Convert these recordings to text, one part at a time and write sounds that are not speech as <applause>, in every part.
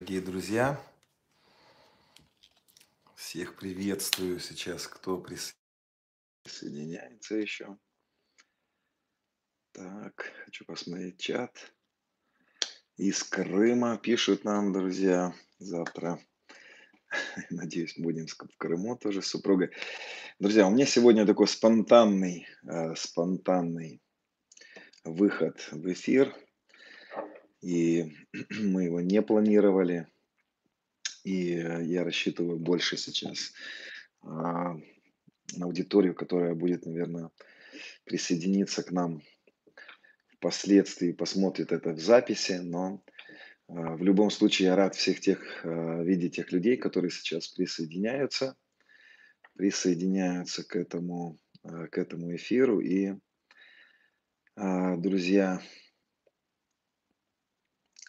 Дорогие друзья, всех приветствую сейчас, кто присоединяется еще. Так, хочу посмотреть чат. Из Крыма пишут нам, друзья, завтра. <laughs> Надеюсь, будем в Крыму тоже с супругой. Друзья, у меня сегодня такой спонтанный, э, спонтанный выход в эфир и <clears throat> мы его не планировали. И э, я рассчитываю больше сейчас а, на аудиторию, которая будет, наверное, присоединиться к нам впоследствии, посмотрит это в записи, но а, в любом случае я рад всех тех, а, видеть тех людей, которые сейчас присоединяются, присоединяются к этому, к этому эфиру. И, друзья,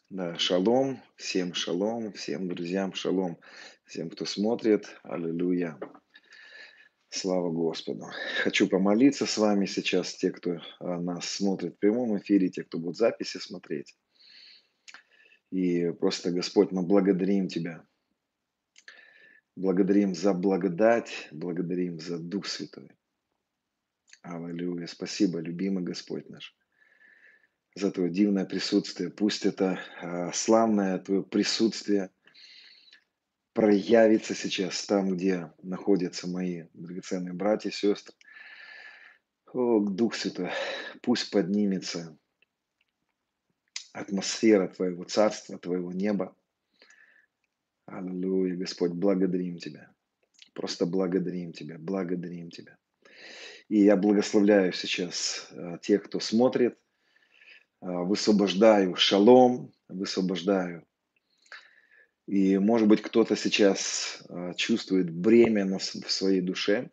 да, шалом, всем шалом, всем друзьям шалом, всем, кто смотрит, аллилуйя. Слава Господу. Хочу помолиться с вами сейчас, те, кто а, нас смотрит в прямом эфире, те, кто будет записи смотреть. И просто, Господь, мы благодарим Тебя. Благодарим за благодать, благодарим за Дух Святой. Аллилуйя. Спасибо, любимый Господь наш за Твое дивное присутствие. Пусть это а, славное Твое присутствие проявится сейчас там, где находятся мои драгоценные братья и сестры. О, Дух Святой, пусть поднимется атмосфера Твоего Царства, Твоего неба. Аллилуйя, Господь, благодарим Тебя. Просто благодарим Тебя, благодарим Тебя. И я благословляю сейчас а, тех, кто смотрит – высвобождаю шалом, высвобождаю. И, может быть, кто-то сейчас а, чувствует бремя в своей душе.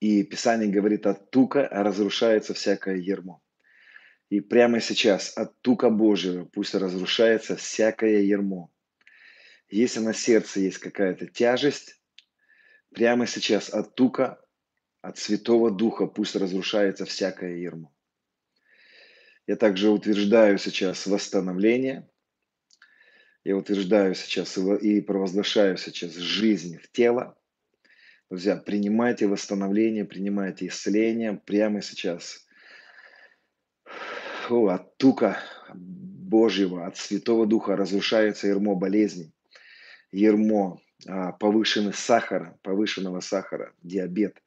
И Писание говорит, от тука разрушается всякое ермо. И прямо сейчас от тука Божьего пусть разрушается всякое ермо. Если на сердце есть какая-то тяжесть, прямо сейчас от тука, от Святого Духа пусть разрушается всякое ермо. Я также утверждаю сейчас восстановление. Я утверждаю сейчас и провозглашаю сейчас жизнь в тело. Друзья, принимайте восстановление, принимайте исцеление прямо сейчас. О, от тука Божьего, от Святого Духа разрушается ермо болезней, ермо а, повышенного сахара, повышенного сахара, диабет,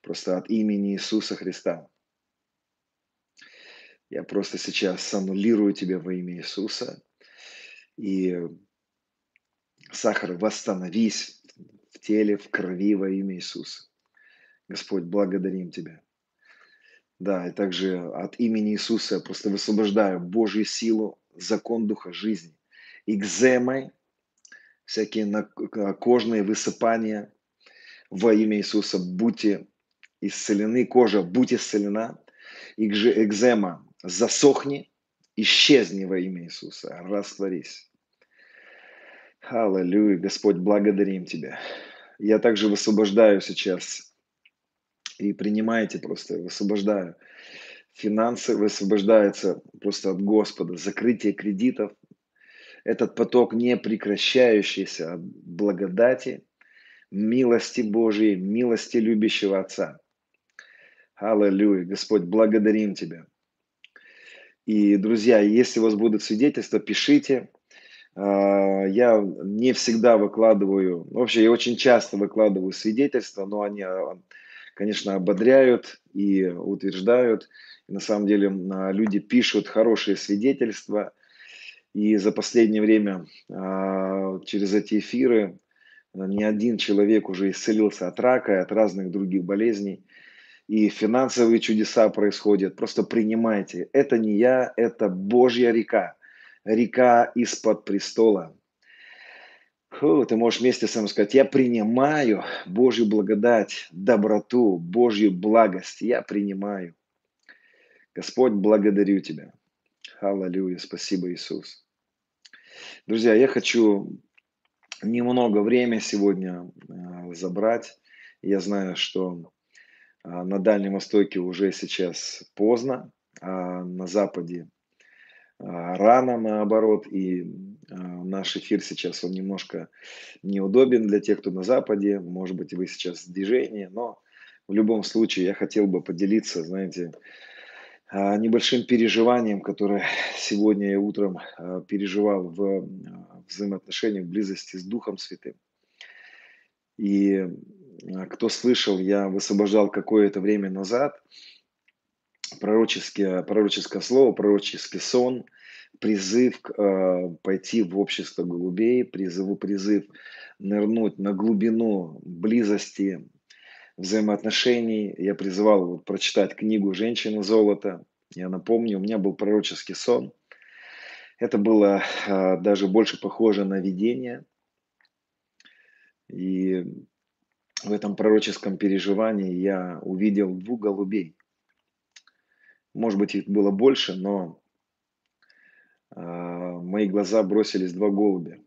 просто от имени Иисуса Христа. Я просто сейчас аннулирую тебя во имя Иисуса. И сахар, восстановись в теле, в крови во имя Иисуса. Господь, благодарим Тебя. Да, и также от имени Иисуса я просто высвобождаю Божью силу, закон Духа жизни. Экземой, всякие кожные высыпания во имя Иисуса, будьте исцелены, кожа, будь исцелена. Экзема, засохни, исчезни во имя Иисуса, растворись. Аллилуйя, Господь, благодарим Тебя. Я также высвобождаю сейчас и принимайте просто, высвобождаю. Финансы высвобождаются просто от Господа, закрытие кредитов. Этот поток не прекращающийся от благодати, милости Божьей, милости любящего Отца. Аллилуйя, Господь, благодарим Тебя. И, друзья, если у вас будут свидетельства, пишите. А, я не всегда выкладываю, вообще я очень часто выкладываю свидетельства, но они, а, конечно, ободряют и утверждают. И на самом деле а, люди пишут хорошие свидетельства. И за последнее время через эти эфиры ни один человек уже исцелился от рака и от разных других болезней и финансовые чудеса происходят. Просто принимайте. Это не я, это Божья река. Река из-под престола. Фу, ты можешь вместе со мной сказать, я принимаю Божью благодать, доброту, Божью благость. Я принимаю. Господь, благодарю Тебя. Аллилуйя. Спасибо, Иисус. Друзья, я хочу немного времени сегодня э, забрать. Я знаю, что на Дальнем Востоке уже сейчас поздно, а на Западе а, рано наоборот. И наш эфир сейчас, он немножко неудобен для тех, кто на Западе. Может быть, вы сейчас в движении, но в любом случае я хотел бы поделиться, знаете, а, небольшим переживанием, которое <laughs> сегодня я утром а, переживал в взаимоотношениях, в близости с Духом Святым. И кто слышал, я высвобождал какое-то время назад пророческое, пророческое слово, пророческий сон, призыв э, пойти в общество голубей, призыву призыв нырнуть на глубину близости взаимоотношений. Я призывал вот, прочитать книгу «Женщина золото». Я напомню, у меня был пророческий сон. Это было э, даже больше похоже на видение. И в этом пророческом переживании я увидел двух голубей. Может быть, их было больше, но э, мои глаза бросились два голубя.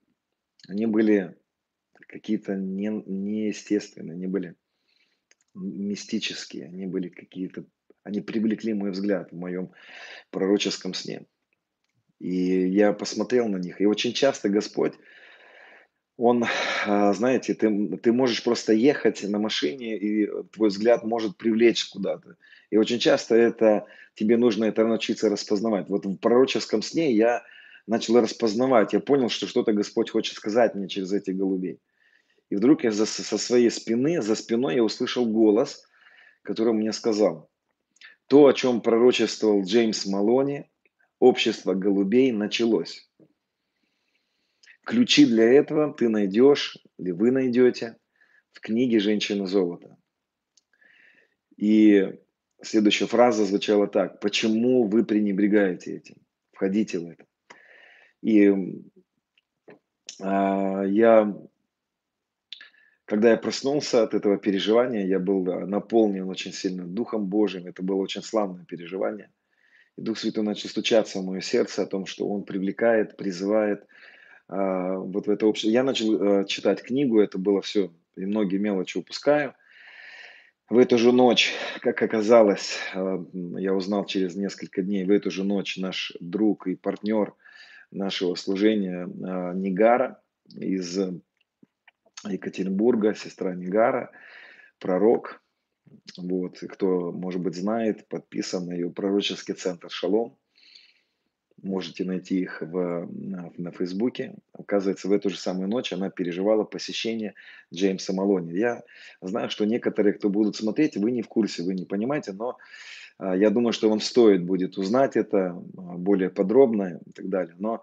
Они были какие-то не, неестественные, они были мистические, они были какие-то, они привлекли мой взгляд в моем пророческом сне. И я посмотрел на них, и очень часто Господь он, а, знаете, ты, ты можешь просто ехать на машине, и твой взгляд может привлечь куда-то. И очень часто это тебе нужно это научиться распознавать. Вот в пророческом сне я начал распознавать, я понял, что что-то Господь хочет сказать мне через этих голубей. И вдруг я за, со своей спины, за спиной я услышал голос, который мне сказал, то, о чем пророчествовал Джеймс Малони, общество голубей началось. Ключи для этого ты найдешь, или вы найдете в книге «Женщина золота». И следующая фраза звучала так. Почему вы пренебрегаете этим? Входите в это. И а, я, когда я проснулся от этого переживания, я был наполнен очень сильно Духом Божьим. Это было очень славное переживание. И Дух Святой начал стучаться в мое сердце о том, что Он привлекает, призывает, вот в это общее. Я начал э, читать книгу, это было все, и многие мелочи упускаю. В эту же ночь, как оказалось, а, я узнал через несколько дней, в эту же ночь наш друг и партнер нашего служения а, Нигара из Екатеринбурга, сестра Нигара, пророк, вот, кто, может быть, знает, подписан на ее пророческий центр «Шалом», Можете найти их в, на, Фейсбуке. Оказывается, в эту же самую ночь она переживала посещение Джеймса Малони. Я знаю, что некоторые, кто будут смотреть, вы не в курсе, вы не понимаете, но а, я думаю, что вам стоит будет узнать это а, более подробно и так далее. Но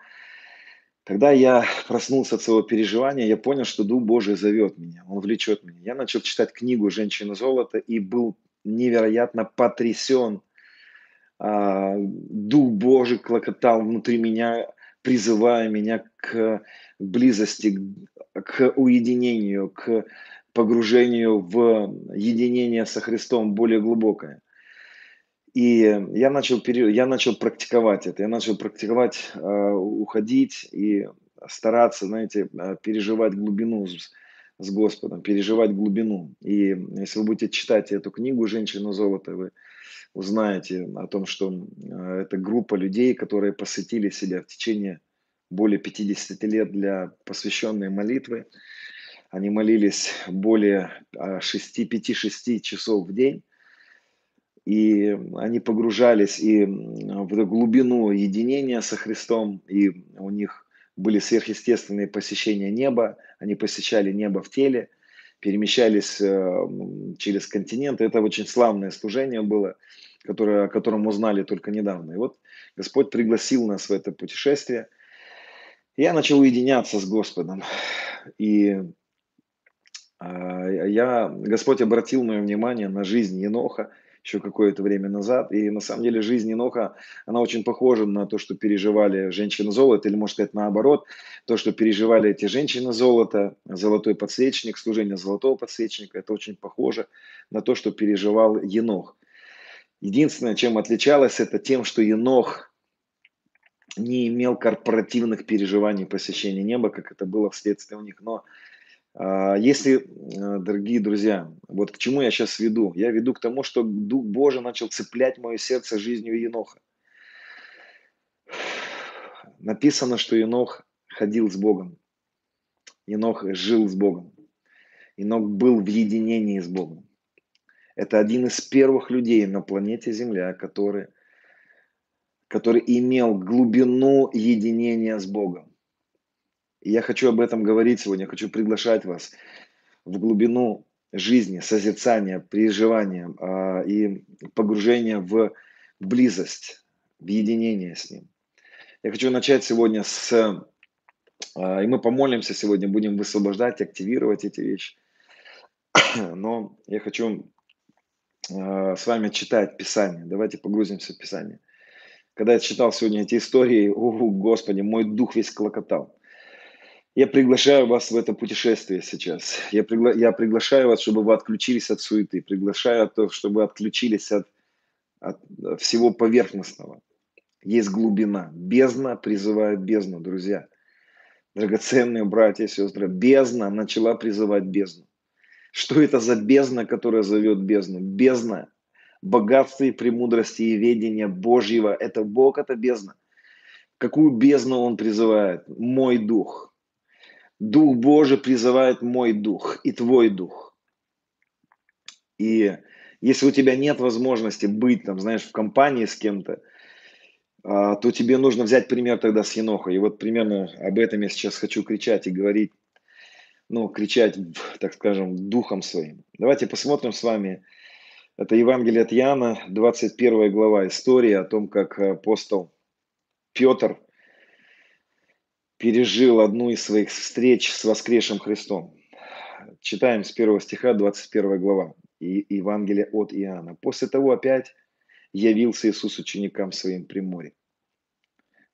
когда я проснулся от своего переживания, я понял, что Дух Божий зовет меня, Он влечет меня. Я начал читать книгу «Женщина золота» и был невероятно потрясен а, Дух Божий клокотал внутри меня, призывая меня к близости, к уединению, к погружению в единение со Христом более глубокое. И я начал, я начал практиковать это, я начал практиковать, а, уходить и стараться, знаете, а, переживать глубину с, Господом, переживать глубину. И если вы будете читать эту книгу «Женщина золота», вы узнаете о том, что э, это группа людей, которые посвятили себя в течение более 50 лет для посвященной молитвы. Они молились более 5-6 часов в день. И они погружались и в глубину единения со Христом, и у них были сверхъестественные посещения неба, они посещали небо в теле, перемещались э, через континент. Это очень славное служение было которое, о котором узнали только недавно. И вот Господь пригласил нас в это путешествие. Я начал уединяться с Господом. И э, я, Господь обратил мое внимание на жизнь Еноха еще какое-то время назад. И на самом деле жизнь Еноха, она очень похожа на то, что переживали женщины золота, или может сказать наоборот, то, что переживали эти женщины золота, золотой подсвечник, служение золотого подсвечника, это очень похоже на то, что переживал Енох. Единственное, чем отличалось, это тем, что Енох не имел корпоративных переживаний посещения неба, как это было вследствие у них. Но если, а, дорогие друзья, вот к чему я сейчас веду? Я веду к тому, что Дух Божий начал цеплять мое сердце жизнью Еноха. Написано, что Енох ходил с Богом. Енох жил с Богом. Енох был в единении с Богом. Это один из первых людей на планете Земля, который, который имел глубину единения с Богом. И я хочу об этом говорить сегодня, хочу приглашать вас в глубину жизни, созерцания, переживания э, и погружения в близость, в единение с Ним. Я хочу начать сегодня с... Э, и мы помолимся сегодня, будем высвобождать, активировать эти вещи. <coughs> Но я хочу э, с вами читать Писание. Давайте погрузимся в Писание. Когда я читал сегодня эти истории, о, Господи, мой дух весь клокотал. Я приглашаю вас в это путешествие сейчас. Я, пригла... я приглашаю вас, чтобы вы отключились от суеты. Приглашаю, то, чтобы вы отключились от, от всего поверхностного. Есть глубина. Бездна призывает бездну, друзья. Драгоценные братья и сестры. Бездна начала призывать бездну. Что это за бездна, которая зовет бездну? Бездна богатства и премудрости и ведения Божьего. Это Бог, это бездна. Какую бездну Он призывает? Мой дух – Дух Божий призывает мой дух и твой дух. И если у тебя нет возможности быть, там, знаешь, в компании с кем-то, а, то тебе нужно взять пример тогда с Еноха. И вот примерно об этом я сейчас хочу кричать и говорить, ну, кричать, так скажем, духом своим. Давайте посмотрим с вами. Это Евангелие от Иоанна, 21 глава, история о том, как апостол Петр – пережил одну из своих встреч с воскресшим Христом. Читаем с первого стиха 21 глава и Евангелие от Иоанна. После того опять явился Иисус ученикам своим при море.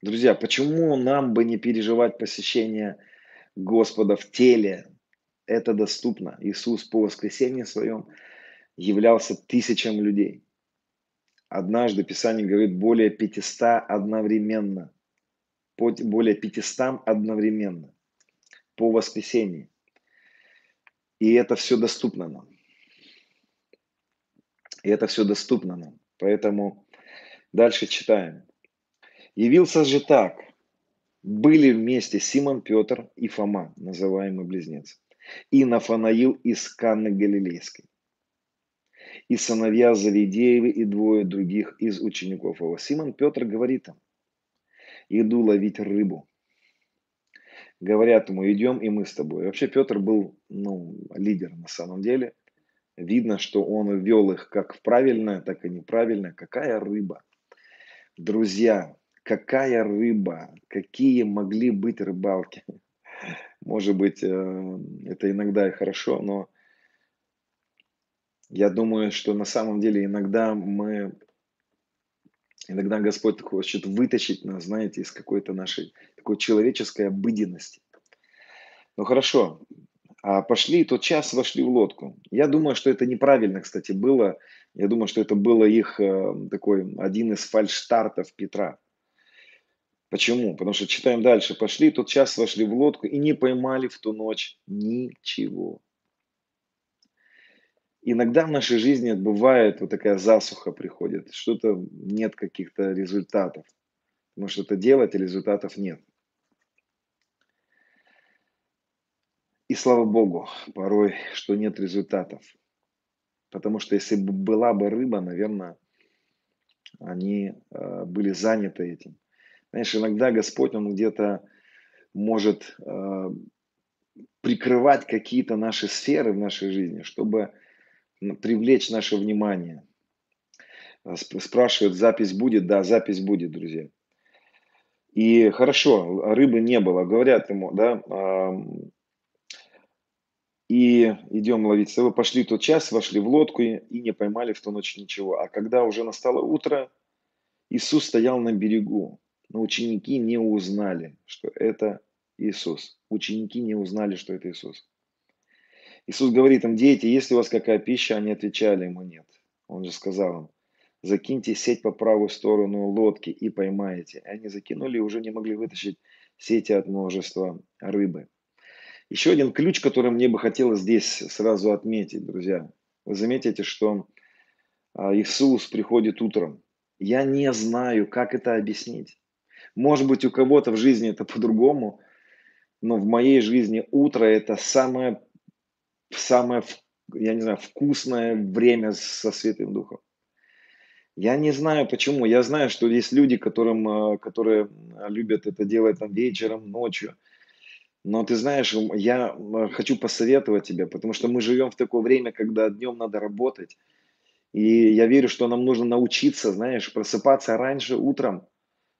Друзья, почему нам бы не переживать посещение Господа в теле? Это доступно. Иисус по воскресенье своем являлся тысячам людей. Однажды Писание говорит более 500 одновременно более 500 одновременно по воскресенье. И это все доступно нам. И это все доступно нам. Поэтому дальше читаем. Явился же так. Были вместе Симон Петр и Фома, называемый близнец, и Нафанаил из Канны Галилейской, и сыновья Завидеевы и двое других из учеников его. Симон Петр говорит им, иду ловить рыбу. Говорят ему, идем и мы с тобой. вообще Петр был ну, лидер на самом деле. Видно, что он вел их как в правильное, так и неправильное. Какая рыба? Друзья, какая рыба? Какие могли быть рыбалки? <laughs> Может быть, э, это иногда и хорошо, но я думаю, что на самом деле иногда мы Иногда Господь хочет вытащить нас, знаете, из какой-то нашей такой человеческой обыденности. Ну хорошо, а пошли, тот час вошли в лодку. Я думаю, что это неправильно, кстати, было. Я думаю, что это было их э, такой один из фальштартов Петра. Почему? Потому что читаем дальше. Пошли, тот час вошли в лодку и не поймали в ту ночь ничего. Иногда в нашей жизни бывает вот такая засуха приходит, что-то нет каких-то результатов. Мы что-то делать, а результатов нет. И слава Богу, порой, что нет результатов. Потому что если бы была бы рыба, наверное, они э, были заняты этим. Знаешь, иногда Господь, Он где-то может э, прикрывать какие-то наши сферы в нашей жизни, чтобы привлечь наше внимание. А, спрашивают, запись будет? Да, запись будет, друзья. И хорошо, рыбы не было. Говорят ему, да, и идем ловить. Вы пошли тот час, вошли в лодку и не поймали в ту ночь ничего. А когда уже настало утро, Иисус стоял на берегу. Но ученики не узнали, что это Иисус. Ученики не узнали, что это Иисус. Иисус говорит им, дети, есть ли у вас какая пища? Они отвечали ему, нет. Он же сказал им, закиньте сеть по правую сторону лодки и поймаете. Они закинули и уже не могли вытащить сети от множества рыбы. Еще один ключ, который мне бы хотелось здесь сразу отметить, друзья. Вы заметите, что а, Иисус приходит утром. Я не знаю, как это объяснить. Может быть, у кого-то в жизни это по-другому, но в моей жизни утро это самое, самое, я не знаю, вкусное время со Святым Духом. Я не знаю почему. Я знаю, что есть люди, которым, э, которые любят это делать там вечером, ночью. Но ты знаешь, я э, хочу посоветовать тебе, потому что мы живем в такое время, когда днем надо работать. И я верю, что нам нужно научиться, знаешь, просыпаться раньше утром,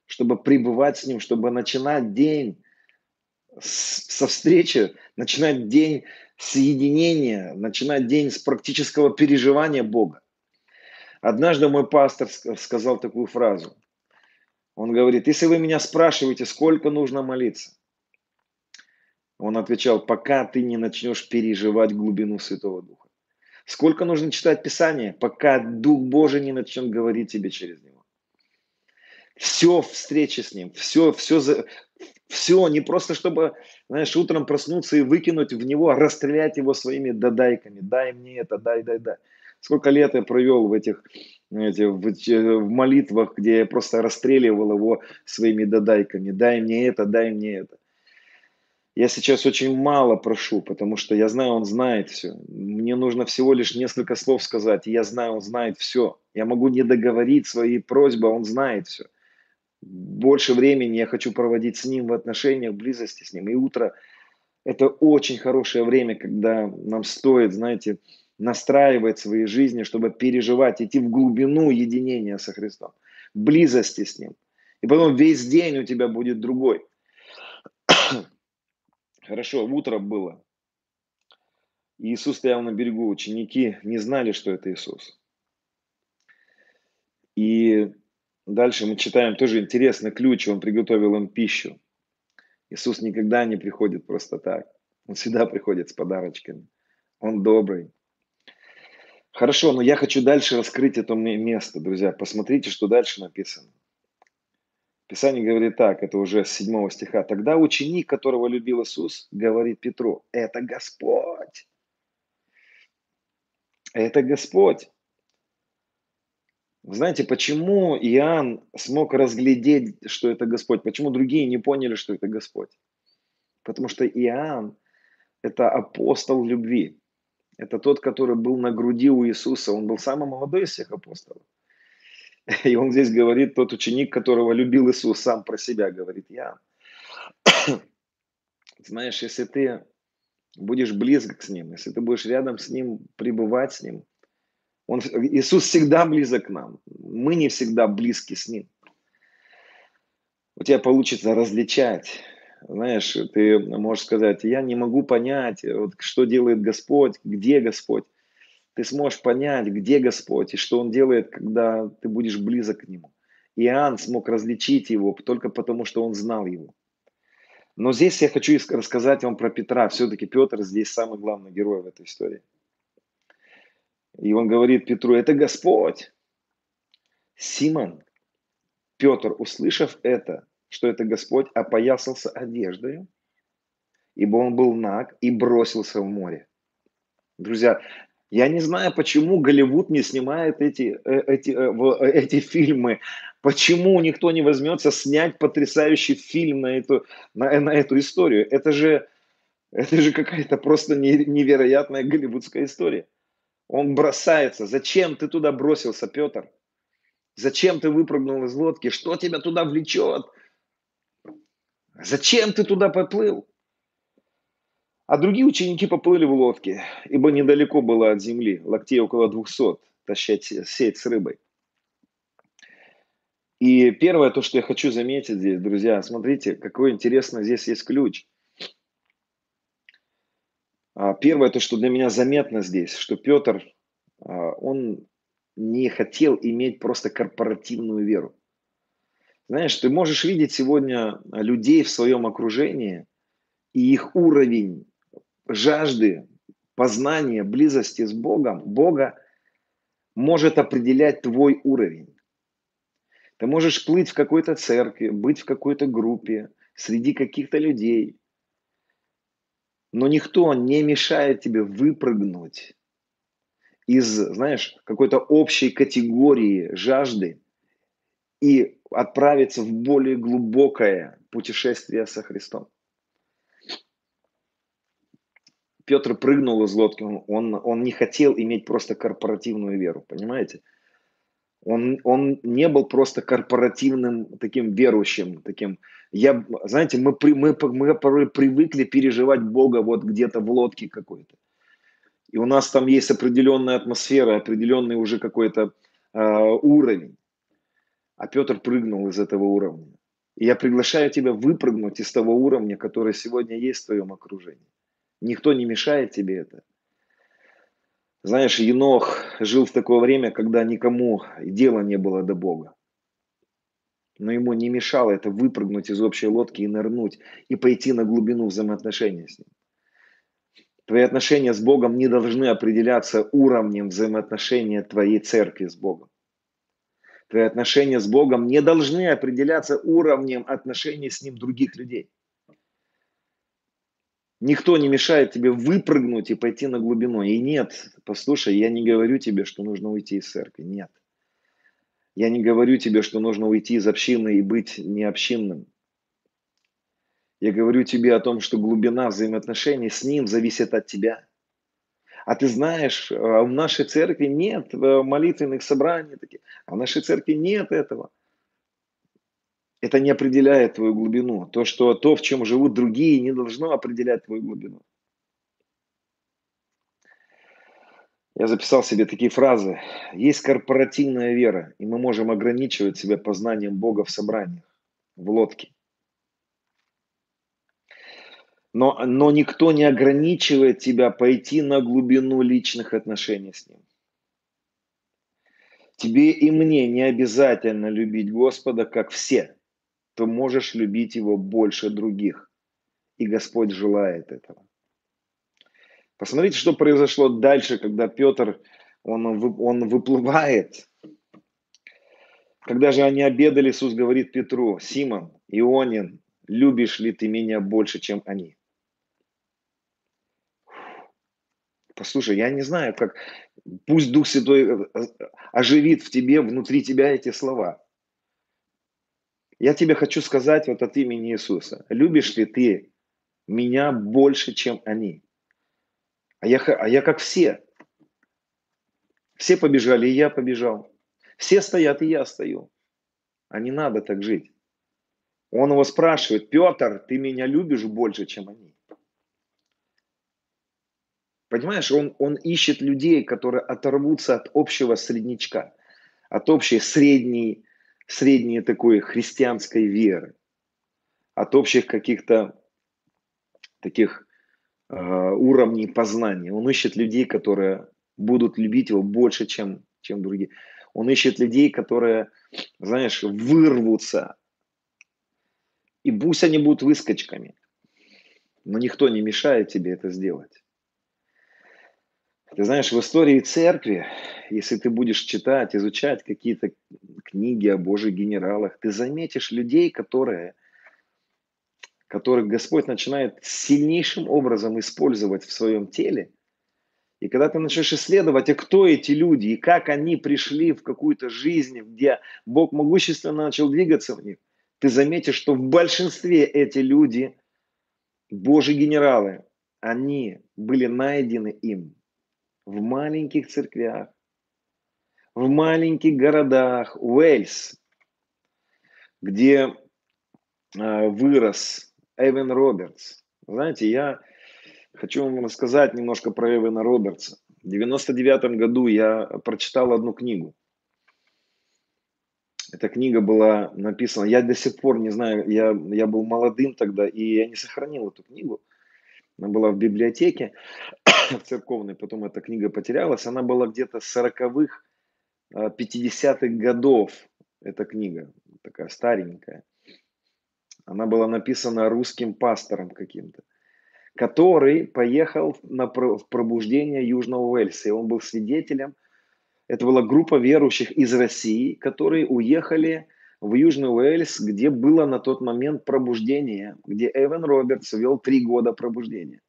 чтобы пребывать с Ним, чтобы начинать день со встречи, начинать день с единения, начинать день с практического переживания Бога. Однажды мой пастор сказал такую фразу. Он говорит, если вы меня спрашиваете, сколько нужно молиться, он отвечал, пока ты не начнешь переживать глубину Святого Духа. Сколько нужно читать Писание, пока Дух Божий не начнет говорить тебе через него. Все встречи с Ним, все, все, все, не просто чтобы, знаешь, утром проснуться и выкинуть в него, расстрелять его своими дадайками. Дай мне это, дай, дай, дай. Сколько лет я провел в этих, знаете, в, в молитвах, где я просто расстреливал его своими додайками. Дай мне это, дай мне это. Я сейчас очень мало прошу, потому что я знаю, он знает все. Мне нужно всего лишь несколько слов сказать, и я знаю, он знает все. Я могу не договорить свои просьбы, а он знает все. Больше времени я хочу проводить с ним в отношениях, в близости с ним. И утро – это очень хорошее время, когда нам стоит, знаете, настраивать свои жизни, чтобы переживать, идти в глубину единения со Христом, близости с Ним. И потом весь день у тебя будет другой. <clears throat> Хорошо, утро было. Иисус стоял на берегу, ученики не знали, что это Иисус. И дальше мы читаем тоже интересный ключ, он приготовил им пищу. Иисус никогда не приходит просто так. Он всегда приходит с подарочками. Он добрый. Хорошо, но я хочу дальше раскрыть это место, друзья. Посмотрите, что дальше написано. Писание говорит так, это уже с 7 стиха. Тогда ученик, которого любил Иисус, говорит Петру, это Господь. Это Господь. Знаете, почему Иоанн смог разглядеть, что это Господь? Почему другие не поняли, что это Господь? Потому что Иоанн – это апостол любви. Это тот, который был на груди у Иисуса. Он был самый молодой из всех апостолов. <laughs> И он здесь говорит, тот ученик, которого любил Иисус, сам про себя говорит, я. <clears throat> Знаешь, если ты будешь близок с Ним, если ты будешь рядом с Ним, пребывать с Ним, он, Иисус всегда близок к нам. Мы не всегда близки с Ним. У тебя получится различать знаешь, ты можешь сказать, я не могу понять, вот, что делает Господь, где Господь. Ты сможешь понять, где Господь и что Он делает, когда ты будешь близок к Нему. Иоанн смог различить его только потому, что он знал его. Но здесь я хочу рассказать вам про Петра. Все-таки Петр здесь самый главный герой в этой истории. И он говорит Петру, это Господь. Симон, Петр, услышав это, что это Господь опоясался одеждою, ибо он был наг и бросился в море. Друзья, я не знаю, почему Голливуд не снимает эти, э, эти, э, эти фильмы. Почему никто не возьмется снять потрясающий фильм на эту, на, на эту историю? Это же, это же какая-то просто невероятная голливудская история. Он бросается. Зачем ты туда бросился, Петр? Зачем ты выпрыгнул из лодки? Что тебя туда влечет? Зачем ты туда поплыл? А другие ученики поплыли в лодке, ибо недалеко было от земли, локтей около двухсот, тащать сеть с рыбой. И первое, то, что я хочу заметить здесь, друзья, смотрите, какой интересно здесь есть ключ. А, первое, то, что для меня заметно здесь, что Петр, а, он не хотел иметь просто корпоративную веру. Знаешь, ты можешь видеть сегодня людей в своем окружении, и их уровень жажды, познания, близости с Богом, Бога может определять твой уровень. Ты можешь плыть в какой-то церкви, быть в какой-то группе, среди каких-то людей, но никто не мешает тебе выпрыгнуть из, знаешь, какой-то общей категории жажды и отправиться в более глубокое путешествие со Христом. Петр прыгнул из лодки, он, он не хотел иметь просто корпоративную веру, понимаете? Он, он не был просто корпоративным таким верующим, таким. Я, знаете, мы, при, мы, мы порой привыкли переживать Бога вот где-то в лодке какой-то. И у нас там есть определенная атмосфера, определенный уже какой-то э, уровень. А Петр прыгнул из этого уровня. И я приглашаю тебя выпрыгнуть из того уровня, который сегодня есть в твоем окружении. Никто не мешает тебе это. Знаешь, Енох жил в такое время, когда никому дела не было до Бога. Но ему не мешало это выпрыгнуть из общей лодки и нырнуть, и пойти на глубину взаимоотношений с ним. Твои отношения с Богом не должны определяться уровнем взаимоотношения твоей церкви с Богом. Твои отношения с Богом не должны определяться уровнем отношений с Ним других людей. Никто не мешает тебе выпрыгнуть и пойти на глубину. И нет, послушай, я не говорю тебе, что нужно уйти из церкви. Нет. Я не говорю тебе, что нужно уйти из общины и быть необщинным. Я говорю тебе о том, что глубина взаимоотношений с Ним зависит от тебя. А ты знаешь, а в нашей церкви нет э, молитвенных собраний а в нашей церкви нет этого это не определяет твою глубину. То, что то, в чем живут другие, не должно определять твою глубину. Я записал себе такие фразы. Есть корпоративная вера, и мы можем ограничивать себя познанием Бога в собраниях, в лодке. Но, но никто не ограничивает тебя пойти на глубину личных отношений с Ним. Тебе и мне не обязательно любить Господа, как все – то можешь любить его больше других. И Господь желает этого. Посмотрите, что произошло дальше, когда Петр, он, он выплывает. Когда же они обедали, Иисус говорит Петру, Симон, Ионин, любишь ли ты меня больше, чем они? Послушай, я не знаю, как пусть Дух Святой э, э, оживит в тебе, внутри тебя эти слова. Я тебе хочу сказать вот от имени Иисуса. Любишь ли ты меня больше, чем они? А я, а я как все. Все побежали, и я побежал. Все стоят, и я стою. А не надо так жить. Он его спрашивает, Петр, ты меня любишь больше, чем они? Понимаешь, он, он ищет людей, которые оторвутся от общего среднячка, от общей средней средней такой христианской веры, от общих каких-то таких э, уровней познания. Он ищет людей, которые будут любить его больше, чем, чем другие. Он ищет людей, которые, знаешь, вырвутся. И пусть они будут выскочками, но никто не мешает тебе это сделать. Ты знаешь, в истории церкви, если ты будешь читать, изучать какие-то книги о Божьих генералах, ты заметишь людей, которые, которых Господь начинает сильнейшим образом использовать в своем теле. И когда ты начнешь исследовать, а кто эти люди, и как они пришли в какую-то жизнь, где Бог могущественно начал двигаться в них, ты заметишь, что в большинстве эти люди, Божьи генералы, они были найдены им в маленьких церквях, в маленьких городах, Уэльс, где э, вырос Эвен Робертс. Знаете, я хочу вам рассказать немножко про Эвена Робертса. В 99 году я прочитал одну книгу. Эта книга была написана, я до сих пор не знаю, я, я был молодым тогда, и я не сохранил эту книгу. Она была в библиотеке в церковной, потом эта книга потерялась. Она была где-то 40-х, 50-х а, годов, эта книга, такая старенькая. Она была написана русским пастором каким-то, который поехал на, пробуждение Южного Уэльса. И он был свидетелем. Это была группа верующих из России, которые уехали в Южный Уэльс, где было на тот момент пробуждение, где Эван Робертс вел три года пробуждения.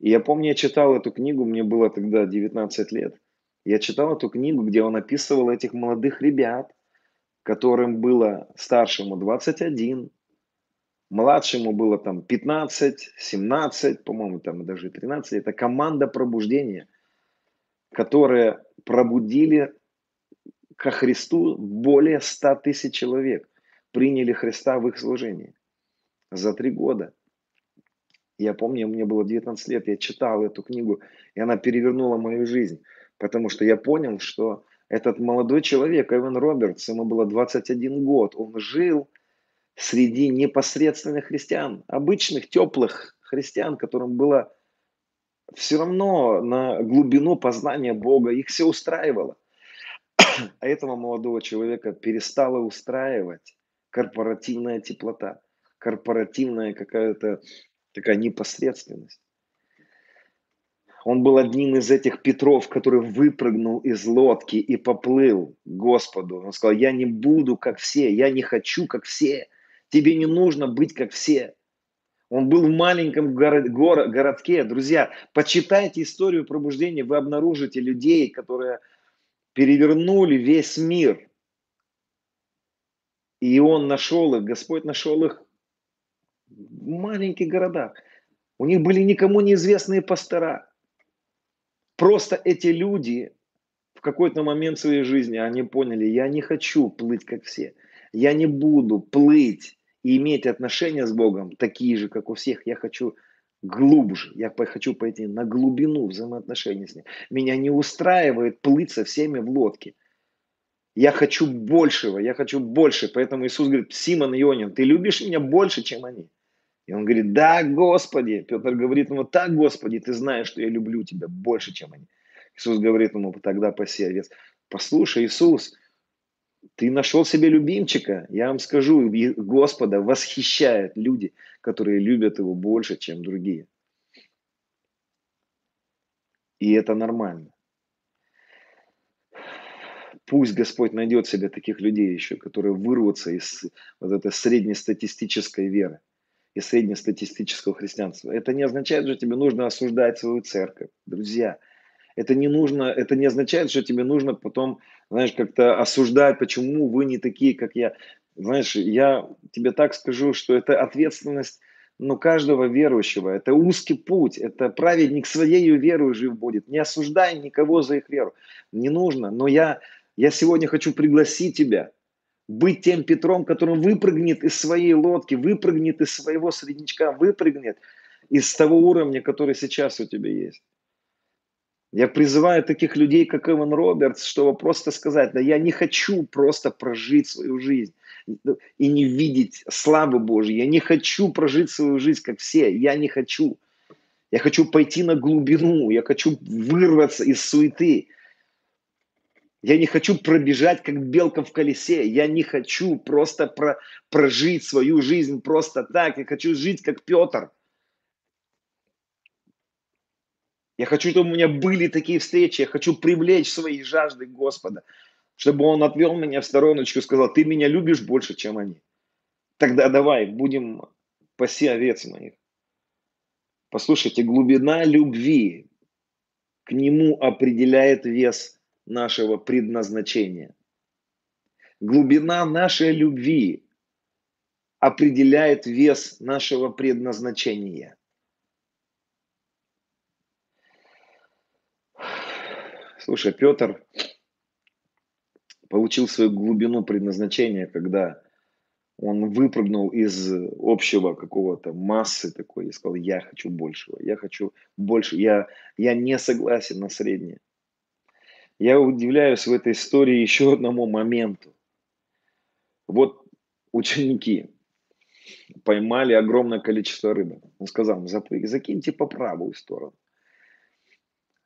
И я помню, я читал эту книгу, мне было тогда 19 лет. Я читал эту книгу, где он описывал этих молодых ребят, которым было старшему 21, Младшему было там 15, 17, по-моему, там даже 13. Это команда пробуждения, которые пробудили ко Христу более 100 тысяч человек. Приняли Христа в их служении за три года. Я помню, мне было 19 лет, я читал эту книгу, и она перевернула мою жизнь, потому что я понял, что этот молодой человек, Эван Робертс, ему было 21 год, он жил среди непосредственных христиан, обычных, теплых христиан, которым было все равно на глубину познания Бога, их все устраивало. А этого молодого человека перестала устраивать корпоративная теплота, корпоративная какая-то такая непосредственность. Он был одним из этих Петров, который выпрыгнул из лодки и поплыл к Господу. Он сказал, я не буду как все, я не хочу как все. Тебе не нужно быть как все. Он был в маленьком город, город, городке. Друзья, почитайте историю пробуждения, вы обнаружите людей, которые перевернули весь мир. И он нашел их, Господь нашел их в маленьких городах. У них были никому неизвестные пастора. Просто эти люди в какой-то момент своей жизни, они поняли, я не хочу плыть как все. Я не буду плыть и иметь отношения с Богом такие же, как у всех. Я хочу глубже, я хочу пойти на глубину взаимоотношений с Ним. Меня не устраивает плыть со всеми в лодке. Я хочу большего, я хочу больше. Поэтому Иисус говорит, Симон Ионин, ты любишь меня больше, чем они. И он говорит, да, Господи. Петр говорит ему, так, Господи, ты знаешь, что я люблю тебя больше, чем они. Иисус говорит ему, тогда паси овец. Послушай, Иисус, ты нашел себе любимчика. Я вам скажу, Господа восхищают люди, которые любят его больше, чем другие. И это нормально. Пусть Господь найдет себе таких людей еще, которые вырвутся из вот этой среднестатистической веры и среднестатистического христианства. Это не означает, что тебе нужно осуждать свою церковь. Друзья, это не нужно, это не означает, что тебе нужно потом, знаешь, как-то осуждать, почему вы не такие, как я. Знаешь, я тебе так скажу, что это ответственность ну, каждого верующего. Это узкий путь, это праведник своей верой жив будет. Не осуждай никого за их веру. Не нужно. Но я, я сегодня хочу пригласить тебя быть тем Петром, который выпрыгнет из своей лодки, выпрыгнет из своего среднячка, выпрыгнет из того уровня, который сейчас у тебя есть. Я призываю таких людей, как Эван Робертс, чтобы просто сказать, да я не хочу просто прожить свою жизнь и не видеть славы Божьей. Я не хочу прожить свою жизнь, как все. Я не хочу. Я хочу пойти на глубину. Я хочу вырваться из суеты. Я не хочу пробежать, как белка в колесе. Я не хочу просто про, прожить свою жизнь просто так. Я хочу жить, как Петр. Я хочу, чтобы у меня были такие встречи. Я хочу привлечь свои жажды Господа, чтобы Он отвел меня в стороночку и сказал, ты меня любишь больше, чем они. Тогда давай, будем паси овец моих. Послушайте, глубина любви к Нему определяет вес нашего предназначения. Глубина нашей любви определяет вес нашего предназначения. Слушай, Петр получил свою глубину предназначения, когда он выпрыгнул из общего какого-то массы такой и сказал, я хочу большего, я хочу больше, я, я не согласен на среднее. Я удивляюсь в этой истории еще одному моменту. Вот ученики поймали огромное количество рыбы. Он сказал, закиньте по правую сторону.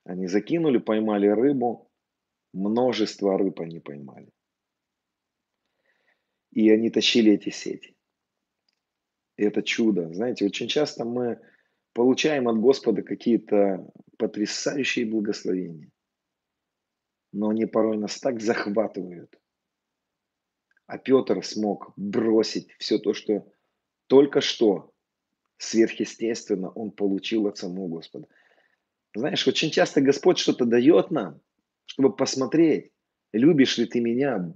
Они закинули, поймали рыбу, множество рыб они поймали. И они тащили эти сети. И это чудо. Знаете, очень часто мы получаем от Господа какие-то потрясающие благословения. Но они порой нас так захватывают. А Петр смог бросить все то, что только что сверхъестественно он получил от самого Господа. Знаешь, очень часто Господь что-то дает нам, чтобы посмотреть, любишь ли ты меня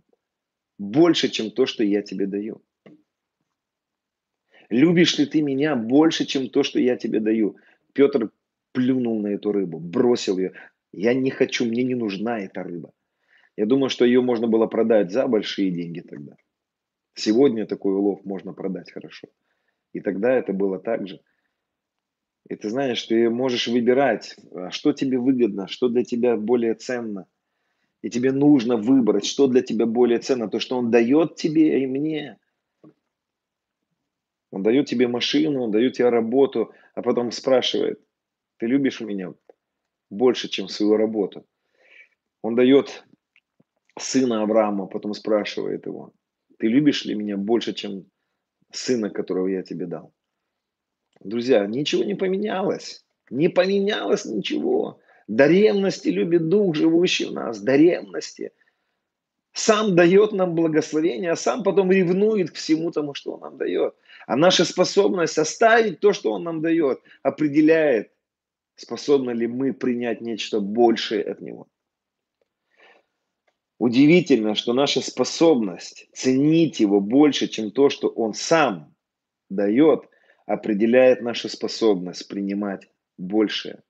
больше, чем то, что я тебе даю. Любишь ли ты меня больше, чем то, что я тебе даю? Петр плюнул на эту рыбу, бросил ее. Я не хочу, мне не нужна эта рыба. Я думаю, что ее можно было продать за большие деньги тогда. Сегодня такой улов можно продать хорошо. И тогда это было так же. И ты знаешь, ты можешь выбирать, а что тебе выгодно, что для тебя более ценно. И тебе нужно выбрать, что для тебя более ценно. То, что он дает тебе и мне. Он дает тебе машину, он дает тебе работу, а потом спрашивает, ты любишь меня больше, чем свою работу? Он дает сына Авраама, потом спрашивает его, ты любишь ли меня больше, чем сына, которого я тебе дал? Друзья, ничего не поменялось. Не поменялось ничего. До ревности любит Дух, живущий в нас. До ревности. Сам дает нам благословение, а сам потом ревнует к всему тому, что Он нам дает. А наша способность оставить то, что Он нам дает, определяет, способны ли мы принять нечто большее от Него. Удивительно, что наша способность ценить Его больше, чем то, что Он сам дает – определяет нашу способность принимать большее.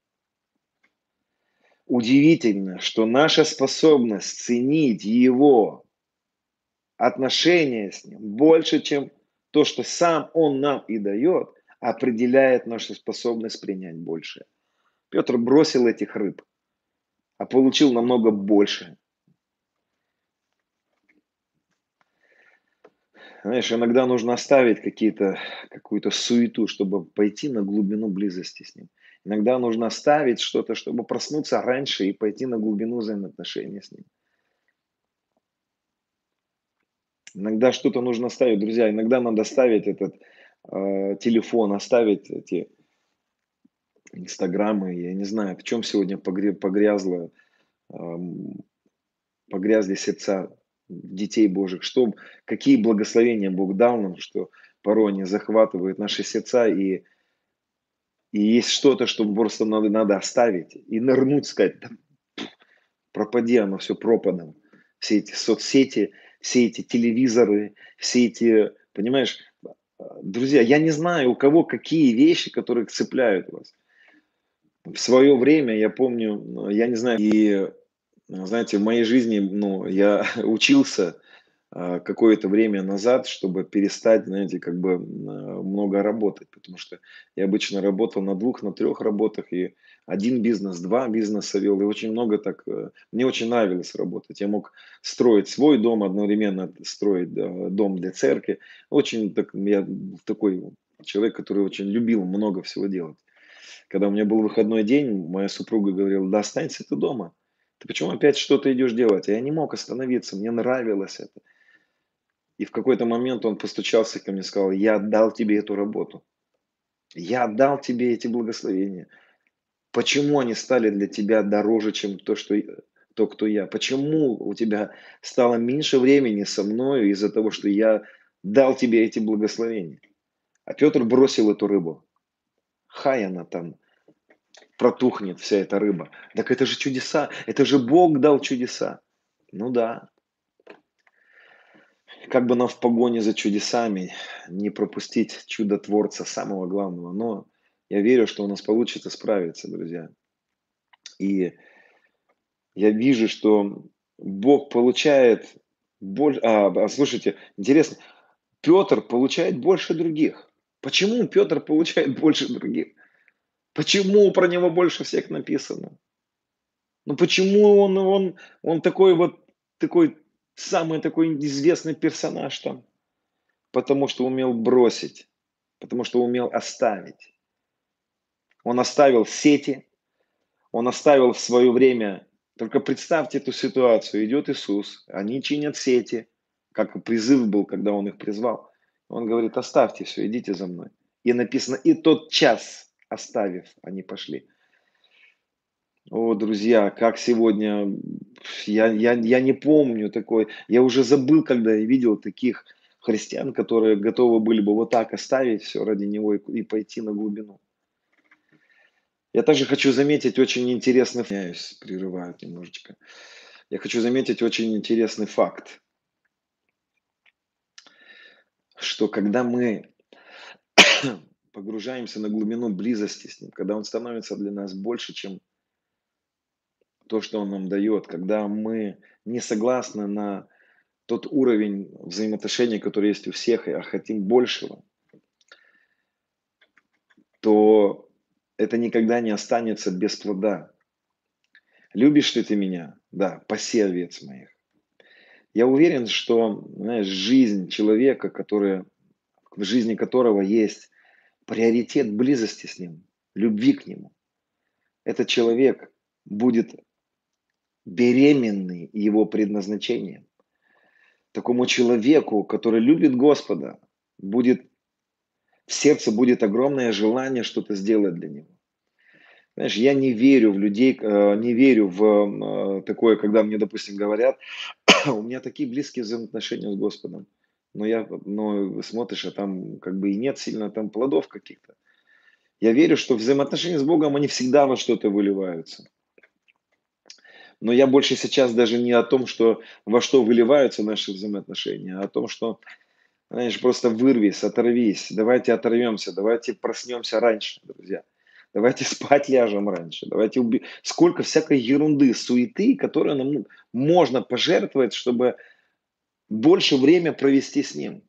Удивительно, что наша способность ценить Его отношения с Ним больше, чем то, что сам Он нам и дает, определяет нашу способность принять большее. Петр бросил этих рыб, а получил намного больше. Знаешь, иногда нужно оставить какие-то, какую-то суету, чтобы пойти на глубину близости с ним. Иногда нужно оставить что-то, чтобы проснуться раньше и пойти на глубину взаимоотношений с ним. Иногда что-то нужно оставить, друзья. Иногда надо оставить этот э, телефон, оставить эти инстаграмы. Я не знаю, в чем сегодня погрязло, э, погрязли сердца детей Божьих, что, какие благословения Бог дал нам, что порой они захватывают наши сердца, и, и есть что-то, что просто надо, надо оставить и нырнуть, сказать, да, пропади оно все пропадом. Все эти соцсети, все эти телевизоры, все эти, понимаешь, друзья, я не знаю, у кого какие вещи, которые цепляют вас. В свое время, я помню, я не знаю, и знаете, в моей жизни, ну, я <laughs> учился а, какое-то время назад, чтобы перестать, знаете, как бы много работать, потому что я обычно работал на двух, на трех работах, и один бизнес, два бизнеса вел, и очень много так, э, мне очень нравилось работать. Я мог строить свой дом, одновременно строить дом для церкви. Очень так, я такой человек, который очень любил много всего делать. Когда у меня был выходной день, моя супруга говорила, да останься ты дома. Ты почему опять что-то идешь делать? Я не мог остановиться, мне нравилось это. И в какой-то момент он постучался ко мне и сказал, я отдал тебе эту работу. Я отдал тебе эти благословения. Почему они стали для тебя дороже, чем то, что, то кто я? Почему у тебя стало меньше времени со мной из-за того, что я дал тебе эти благословения? А Петр бросил эту рыбу. Хай она там протухнет вся эта рыба. Так это же чудеса, это же Бог дал чудеса. Ну да. Как бы нам в погоне за чудесами не пропустить чудотворца самого главного, но я верю, что у нас получится справиться, друзья. И я вижу, что Бог получает больше... А, а, слушайте, интересно, Петр получает больше других. Почему Петр получает <laughs> больше других? Почему про него больше всех написано? Ну почему он, он, он такой вот, такой, самый такой известный персонаж там? Потому что умел бросить, потому что умел оставить. Он оставил сети, он оставил в свое время, только представьте эту ситуацию, идет Иисус, они чинят сети, как призыв был, когда он их призвал. Он говорит, оставьте все, идите за мной. И написано, и тот час – оставив, они пошли. О, друзья, как сегодня, я, я, я не помню такой, я уже забыл, когда я видел таких христиан, которые готовы были бы вот так оставить все ради него и, и пойти на глубину. Я также хочу заметить очень интересный, извиняюсь, прерывают немножечко. Я хочу заметить очень интересный факт, что когда мы погружаемся на глубину близости с Ним, когда Он становится для нас больше, чем то, что Он нам дает, когда мы не согласны на тот уровень взаимоотношений, который есть у всех, а хотим большего, то это никогда не останется без плода. Любишь ли ты меня? Да, паси овец моих. Я уверен, что знаешь, жизнь человека, которая, в жизни которого есть приоритет близости с ним, любви к нему, этот человек будет беременный его предназначением. Такому человеку, который любит Господа, будет в сердце будет огромное желание что-то сделать для него. Знаешь, я не верю в людей, э, не верю в э, такое, когда мне, допустим, говорят, <coughs> у меня такие близкие взаимоотношения с Господом, но я, но смотришь, а там как бы и нет сильно там плодов каких-то. Я верю, что взаимоотношения с Богом, они всегда во что-то выливаются. Но я больше сейчас даже не о том, что во что выливаются наши взаимоотношения, а о том, что, знаешь, просто вырвись, оторвись, давайте оторвемся, давайте проснемся раньше, друзья. Давайте <laughs> спать ляжем раньше. Давайте уби... Сколько всякой ерунды, суеты, которые нам можно пожертвовать, чтобы больше время провести с ним.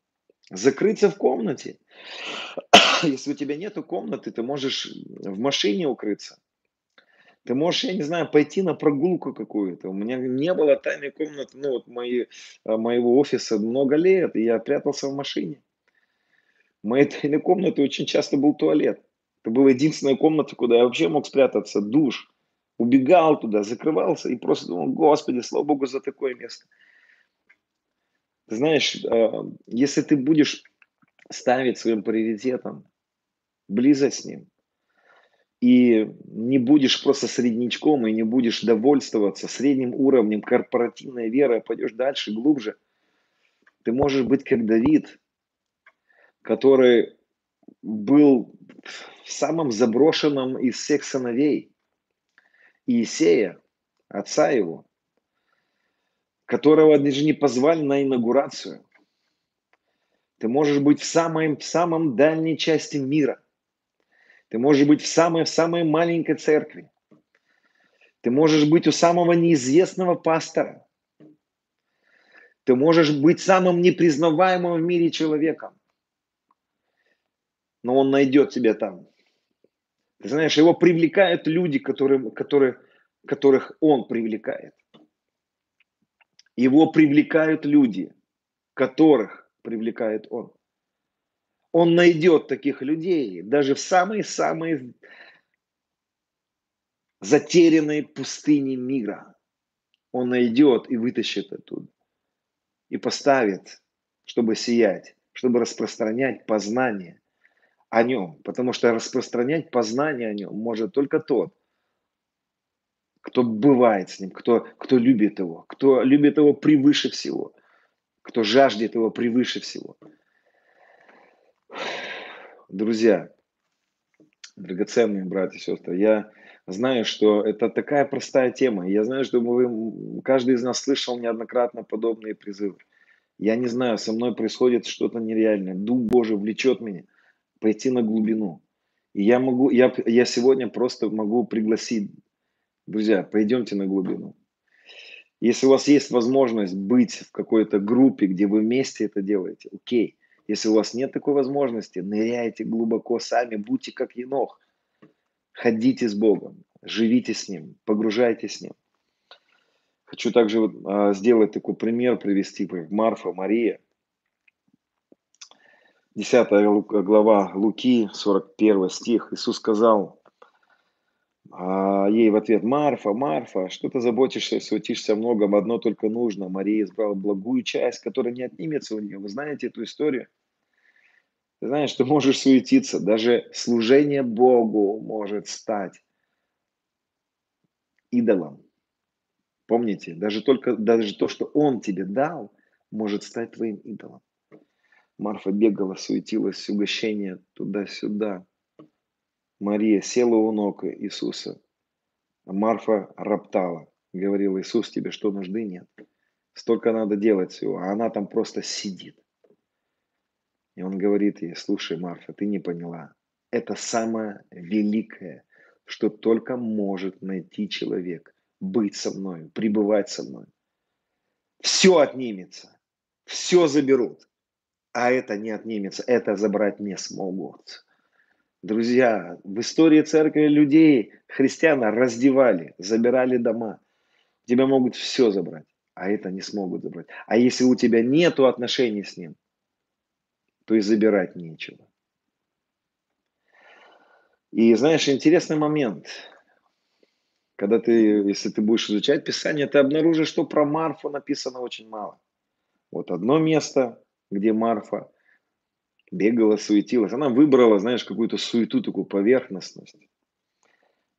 Закрыться в комнате. <coughs> Если у тебя нет комнаты, ты можешь в машине укрыться. Ты можешь, я не знаю, пойти на прогулку какую-то. У меня не было тайной комнаты, ну вот мои, а, моего офиса много лет, и я прятался в машине. Моей <laughs> тайной комнаты очень часто был туалет. Это была единственная комната, куда я вообще мог спрятаться, душ. Убегал туда, закрывался и просто думал, Господи, слава Богу за такое место. Знаешь, а, если ты будешь ставить своим приоритетом близость с Ним, и не будешь просто среднячком, и не будешь довольствоваться средним уровнем корпоративной веры, а пойдешь дальше, глубже, ты можешь быть как Давид, который был в самом заброшенном из всех сыновей Иисея, отца его, которого даже не позвали на инаугурацию. Ты можешь быть в самой, в самом дальней части мира. Ты можешь быть в самой, в самой маленькой церкви. Ты можешь быть у самого неизвестного пастора. Ты можешь быть самым непризнаваемым в мире человеком но он найдет тебя там. Ты знаешь, его привлекают люди, которые, которые, которых он привлекает. Его привлекают люди, которых привлекает он. Он найдет таких людей даже в самой-самой затерянной пустыне мира. Он найдет и вытащит оттуда. И поставит, чтобы сиять, чтобы распространять познание – о нем, потому что распространять познание о нем может только тот, кто бывает с ним, кто, кто любит его, кто любит его превыше всего, кто жаждет его превыше всего. Друзья, драгоценные братья и сестры, я знаю, что это такая простая тема. Я знаю, что вы, каждый из нас слышал неоднократно подобные призывы. Я не знаю, со мной происходит что-то нереальное. Дух Божий влечет меня – пойти на глубину. И я могу, я, я сегодня просто могу пригласить, друзья, пойдемте на глубину. Если у вас есть возможность быть в какой-то группе, где вы вместе это делаете, окей. Если у вас нет такой возможности, ныряйте глубоко сами, будьте как енох. Ходите с Богом, живите с Ним, погружайтесь с Ним. Хочу также вот, а, сделать такой пример, привести, как Марфа, Мария – 10 глава Луки, 41 стих. Иисус сказал а ей в ответ, Марфа, Марфа, что ты заботишься и суетишься многом, одно только нужно. Мария избрала благую часть, которая не отнимется у нее. Вы знаете эту историю? Ты знаешь, ты можешь суетиться, даже служение Богу может стать идолом. Помните, даже только даже то, что Он тебе дал, может стать твоим идолом. Марфа бегала, суетилась, угощение туда-сюда. Мария села у ног Иисуса. Марфа роптала, говорила, Иисус, тебе что, нужды нет? Столько надо делать всего, а она там просто сидит. И он говорит ей, слушай, Марфа, ты не поняла. Это самое великое, что только может найти человек. Быть со мной, пребывать со мной. Все отнимется, все заберут, а это не отнимется, это забрать не смогут. Друзья, в истории церкви людей, христиана раздевали, забирали дома. Тебя могут все забрать, а это не смогут забрать. А если у тебя нет отношений с ним, то и забирать нечего. И знаешь, интересный момент. Когда ты, если ты будешь изучать Писание, ты обнаружишь, что про Марфу написано очень мало. Вот одно место, где Марфа бегала, суетилась. Она выбрала, знаешь, какую-то суету, такую поверхностность.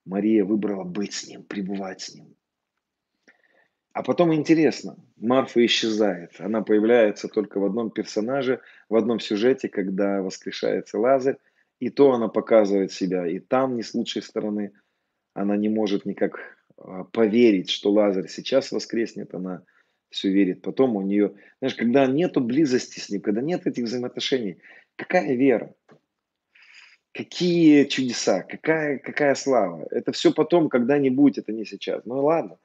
Мария выбрала быть с ним, пребывать с ним. А потом интересно, Марфа исчезает. Она появляется только в одном персонаже, в одном сюжете, когда воскрешается Лазарь. И то она показывает себя и там не с лучшей стороны. Она не может никак а, поверить, что Лазарь сейчас воскреснет. Она все верит. Потом у нее, знаешь, когда нету близости с ним, когда нет этих взаимоотношений, какая вера? Какие чудеса, какая, какая слава. Это все потом, когда-нибудь, это не сейчас. Ну ладно.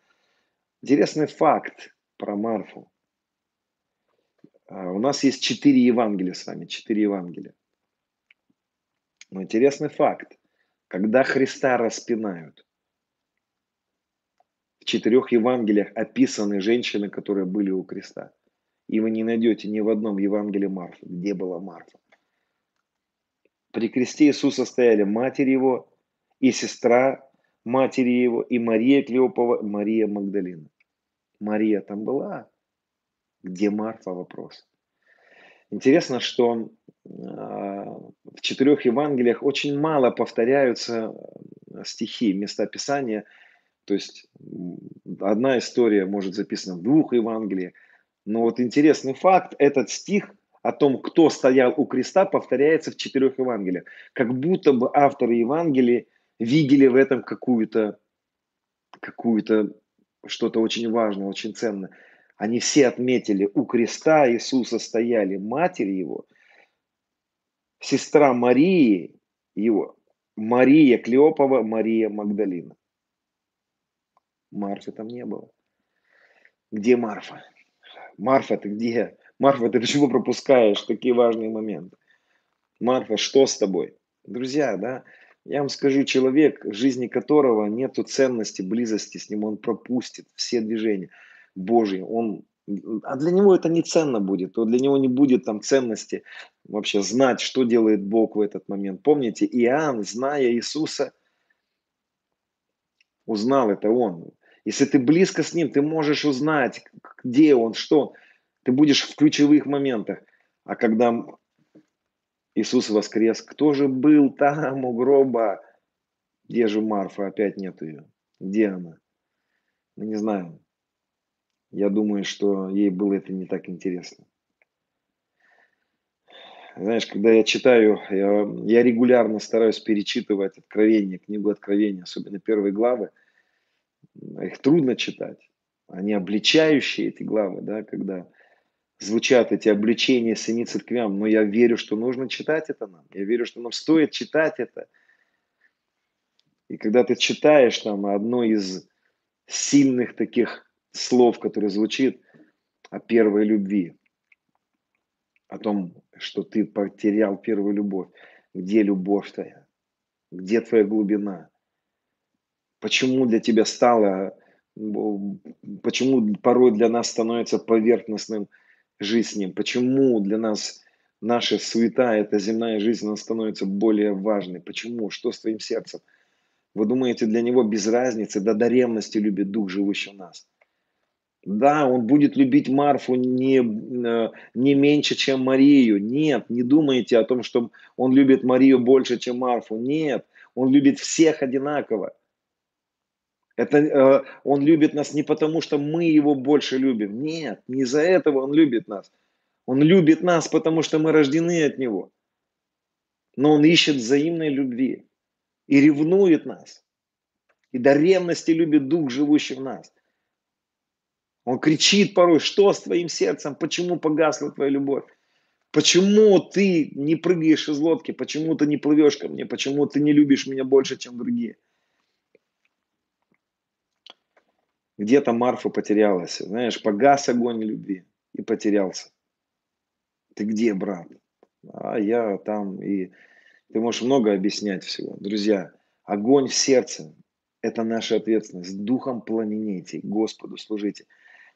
Интересный факт про Марфу. А, у нас есть четыре Евангелия с вами, четыре Евангелия. Но интересный факт. Когда Христа распинают, в четырех Евангелиях описаны женщины, которые были у креста. И вы не найдете ни в одном Евангелии Марфы, где была Марфа. При кресте Иисуса стояли матерь его и сестра матери его, и Мария Клеопова, Мария Магдалина. Мария там была. Где Марфа? Вопрос. Интересно, что а, в четырех Евангелиях очень мало повторяются стихи, места Писания – то есть одна история может записана в двух Евангелиях. Но вот интересный факт, этот стих о том, кто стоял у креста, повторяется в четырех Евангелиях. Как будто бы авторы Евангелия видели в этом какую-то какую-то что-то очень важное, очень ценное. Они все отметили, у креста Иисуса стояли матерь его, сестра Марии его, Мария Клеопова, Мария Магдалина. Марфы там не было. Где Марфа? Марфа, ты где? Марфа, ты почему пропускаешь такие важные моменты? Марфа, что с тобой? Друзья, да, я вам скажу, человек, в жизни которого нету ценности, близости с ним, он пропустит все движения Божьи. Он, а для него это не ценно будет, то для него не будет там ценности вообще знать, что делает Бог в этот момент. Помните, Иоанн, зная Иисуса, узнал это он. Если ты близко с ним, ты можешь узнать, где он, что. Ты будешь в ключевых моментах. А когда Иисус воскрес, кто же был там у гроба? Где же Марфа? Опять нет ее. Где она? Мы не знаем. Я думаю, что ей было это не так интересно. Знаешь, когда я читаю, я, я регулярно стараюсь перечитывать Откровение, книгу Откровения, особенно первые главы – их трудно читать. Они обличающие, эти главы, да, когда звучат эти обличения семи церквям, но я верю, что нужно читать это нам. Я верю, что нам стоит читать это. И когда ты читаешь там одно из сильных таких слов, которое звучит о первой любви, о том, что ты потерял первую любовь. Где любовь твоя? Где твоя глубина? почему для тебя стало, почему порой для нас становится поверхностным жизнь почему для нас наша суета, эта земная жизнь, она становится более важной. Почему? Что с твоим сердцем? Вы думаете, для него без разницы, да до ревности любит Дух, живущий в нас. Да, он будет любить Марфу не, э, не меньше, чем Марию. Нет, не думайте о том, что он любит Марию больше, чем Марфу. Нет, он любит всех одинаково. Это э, он любит нас не потому, что мы его больше любим. Нет, не из-за этого он любит нас. Он любит нас, потому что мы рождены от него. Но он ищет взаимной любви и ревнует нас. И до ревности любит Дух, живущий в нас. Он кричит порой, что с твоим сердцем, почему погасла твоя любовь? Почему ты не прыгаешь из лодки? Почему ты не плывешь ко мне? Почему ты не любишь меня больше, чем другие? Где-то Марфа потерялась. Знаешь, погас огонь любви и потерялся. Ты где, брат? А я там. И ты можешь много объяснять всего. Друзья, огонь в сердце – это наша ответственность. Духом пламенейте, Господу служите.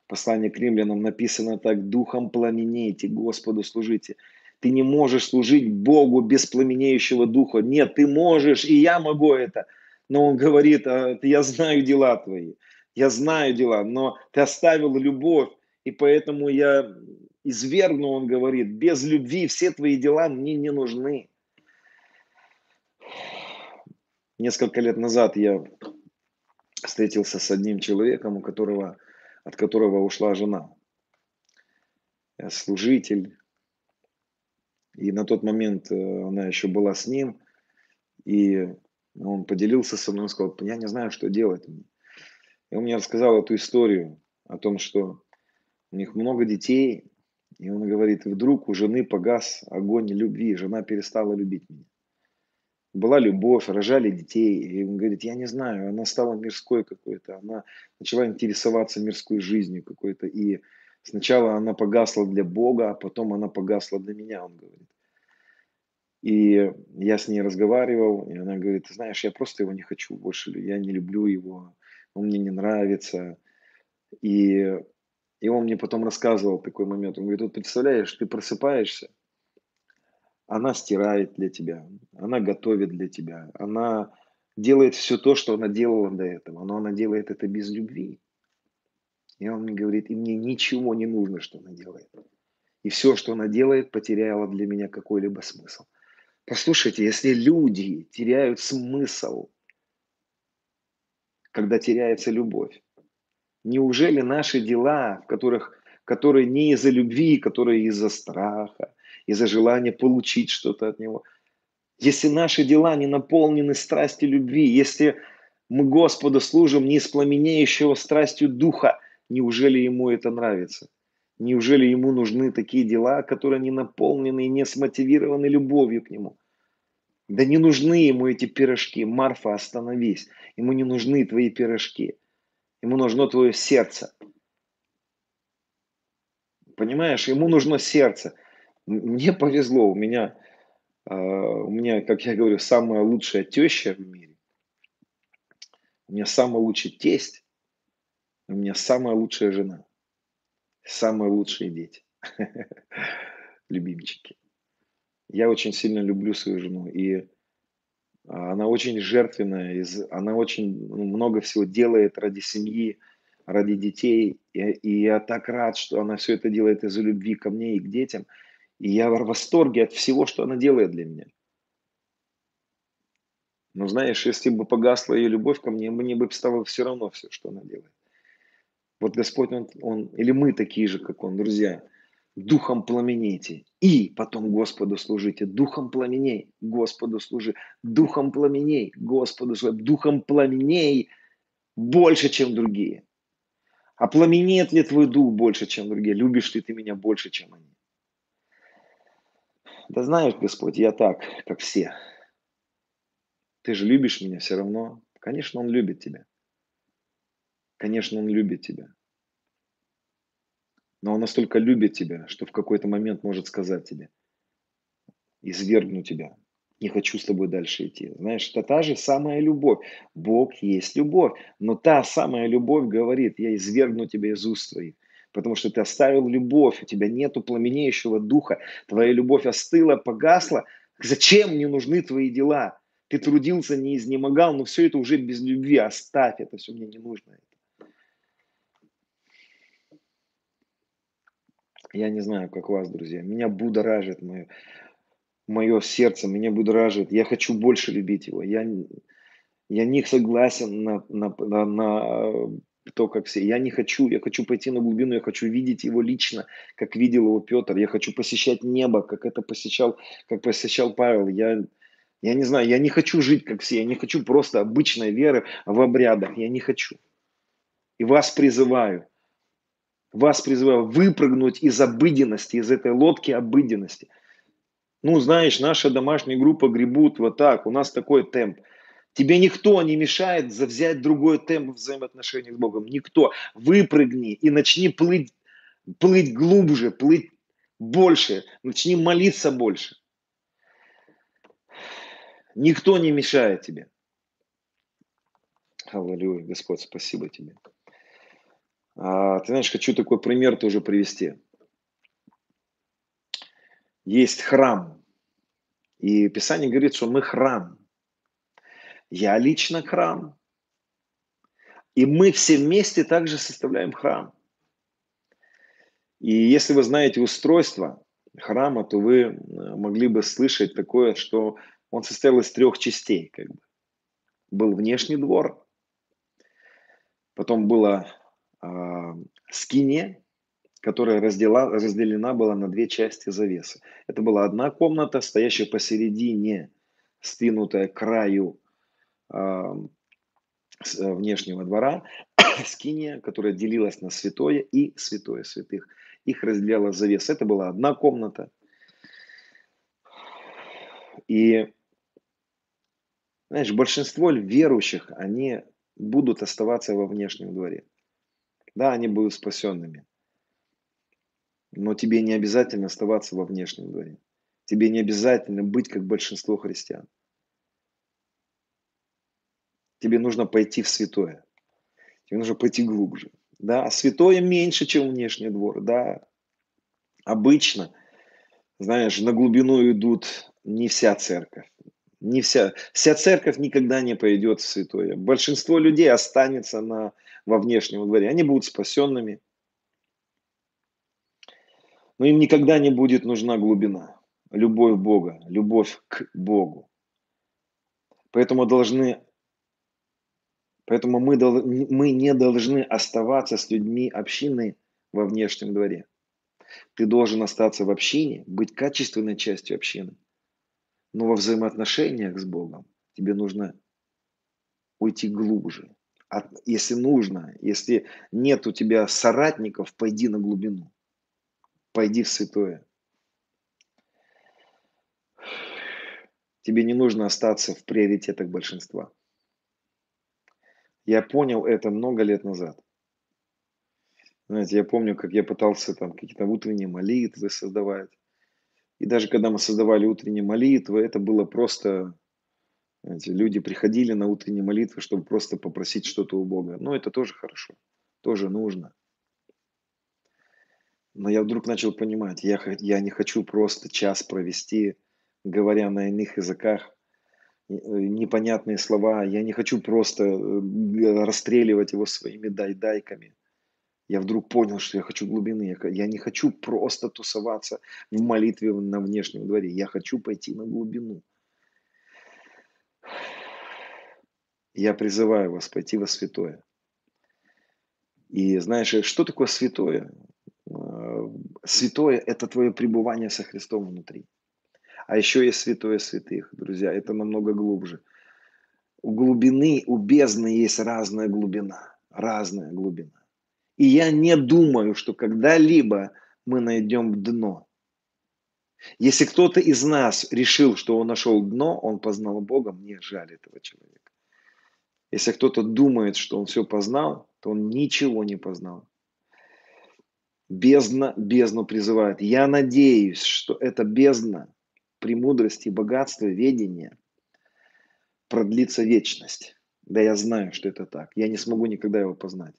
Послание к римлянам написано так, духом пламенейте, Господу служите. Ты не можешь служить Богу без пламенеющего духа. Нет, ты можешь, и я могу это. Но он говорит, «А, я знаю дела твои, я знаю дела, но ты оставил любовь, и поэтому я извергну, он говорит, без любви все твои дела мне не нужны. Несколько лет назад я встретился с одним человеком, у которого от которого ушла жена. Я служитель. И на тот момент э, она еще была с ним. И он поделился со мной, он сказал, я не знаю, что делать. И он мне рассказал эту историю о том, что у них много детей, и он говорит, вдруг у жены погас огонь любви, жена перестала любить меня была любовь, рожали детей. И он говорит, я не знаю, она стала мирской какой-то, она начала интересоваться мирской жизнью какой-то. И сначала она погасла для Бога, а потом она погасла для меня, он говорит. И я с ней разговаривал, и она говорит, знаешь, я просто его не хочу больше, я не люблю его, он мне не нравится. И, и он мне потом рассказывал такой момент, он говорит, вот представляешь, ты просыпаешься, она стирает для тебя, она готовит для тебя, она делает все то, что она делала до этого, но она делает это без любви. И он мне говорит, и мне ничего не нужно, что она делает. И все, что она делает, потеряло для меня какой-либо смысл. Послушайте, если люди теряют смысл, когда теряется любовь, неужели наши дела, в которых, которые не из-за любви, которые из-за страха, из-за желания получить что-то от Него. Если наши дела не наполнены страстью любви, если мы Господу служим не из пламенеющего страстью Духа, неужели Ему это нравится? Неужели Ему нужны такие дела, которые не наполнены и не смотивированы любовью к Нему? Да не нужны Ему эти пирожки. Марфа, остановись. Ему не нужны твои пирожки. Ему нужно твое сердце. Понимаешь, ему нужно сердце. Мне повезло, у меня, а, у меня, как я говорю, самая лучшая теща в мире. У меня самый лучший тесть. У меня самая лучшая жена. Самые лучшие дети. <laughs> Любимчики. Я очень сильно люблю свою жену. И она очень жертвенная, она очень ну, много всего делает ради семьи, ради детей. И я так рад, что она все это делает из-за любви ко мне и к детям – и я в восторге от всего, что она делает для меня. Но знаешь, если бы погасла ее любовь ко мне, мне бы стало все равно все, что она делает. Вот Господь, он, он, или мы такие же, как Он, друзья, духом пламенейте, и потом Господу служите. Духом пламеней, Господу служи. Духом пламеней, Господу служи. Духом пламеней больше, чем другие. А пламенеет ли твой дух больше, чем другие? Любишь ли ты меня больше, чем они? Да знаешь, Господь, я так, как все. Ты же любишь меня все равно. Конечно, Он любит тебя. Конечно, Он любит тебя. Но Он настолько любит тебя, что в какой-то момент может сказать тебе, извергну тебя, не хочу с тобой дальше идти. Знаешь, это та же самая любовь. Бог есть любовь. Но та самая любовь говорит, я извергну тебя из уст твоих потому что ты оставил любовь, у тебя нету пламенеющего духа, твоя любовь остыла, погасла. Зачем мне нужны твои дела? Ты трудился, не изнемогал, но все это уже без любви. Оставь это, все мне не нужно. Я не знаю, как вас, друзья. Меня будоражит мое, мое сердце, меня будоражит. Я хочу больше любить его. Я, я не согласен на, на, на, на то, как все. Я не хочу, я хочу пойти на глубину, я хочу видеть его лично, как видел его Петр. Я хочу посещать небо, как это посещал, как посещал Павел. Я, я не знаю, я не хочу жить, как все. Я не хочу просто обычной веры в обрядах. Я не хочу. И вас призываю. Вас призываю выпрыгнуть из обыденности, из этой лодки обыденности. Ну, знаешь, наша домашняя группа гребут вот так, у нас такой темп. Тебе никто не мешает взять другой темп взаимоотношений с Богом. Никто. Выпрыгни и начни плыть, плыть глубже, плыть больше. Начни молиться больше. Никто не мешает тебе. Аллилуйя, Господь, спасибо тебе. А, ты знаешь, хочу такой пример тоже привести. Есть храм. И Писание говорит, что мы храм. Я лично храм. И мы все вместе также составляем храм. И если вы знаете устройство храма, то вы э, могли бы слышать такое, что он состоял из трех частей. Как бы. Был внешний двор, потом была э, скиния, которая раздела, разделена была на две части завесы. Это была одна комната, стоящая посередине, стынутая краю э, внешнего двора, <coughs> скиния, которая делилась на святое и святое святых. Их разделяла завеса. Это была одна комната. И, знаешь, большинство верующих, они будут оставаться во внешнем дворе. Да, они будут спасенными. Но тебе не обязательно оставаться во внешнем дворе. Тебе не обязательно быть как большинство христиан. Тебе нужно пойти в святое. Тебе нужно пойти глубже. Да, святое меньше, чем внешний двор. Да, обычно, знаешь, на глубину идут не вся церковь. Не вся, вся церковь никогда не пойдет в святое. Большинство людей останется на, во внешнем дворе. Они будут спасенными. Но им никогда не будет нужна глубина. Любовь Бога, любовь к Богу. Поэтому должны Поэтому мы, мы не должны оставаться с людьми общины во внешнем дворе. Ты должен остаться в общине, быть качественной частью общины. Но во взаимоотношениях с Богом тебе нужно уйти глубже. Если нужно, если нет у тебя соратников, пойди на глубину. Пойди в святое. Тебе не нужно остаться в приоритетах большинства. Я понял это много лет назад. Знаете, я помню, как я пытался там какие-то утренние молитвы создавать. И даже когда мы создавали утренние молитвы, это было просто, знаете, люди приходили на утренние молитвы, чтобы просто попросить что-то у Бога. Но это тоже хорошо, тоже нужно. Но я вдруг начал понимать, я, я не хочу просто час провести, говоря на иных языках, Э, непонятные слова. Я не хочу просто э, расстреливать его своими дай-дайками. Я вдруг понял, что я хочу глубины. Я не хочу просто тусоваться в молитве на внешнем дворе. Я хочу пойти на глубину. Я призываю вас пойти во святое. И знаешь, э, что такое святое? Святое – это твое пребывание со Христом внутри. А еще есть святое святых, друзья, это намного глубже. У глубины, у бездны есть разная глубина, разная глубина. И я не думаю, что когда-либо мы найдем дно. Если кто-то из нас решил, что он нашел дно, он познал Бога, мне жаль этого человека. Если кто-то думает, что он все познал, то он ничего не познал. Бездна бездну призывает. Я надеюсь, что эта бездна премудрости, богатства, ведения продлится вечность. Да я знаю, что это так. Я не смогу никогда его познать.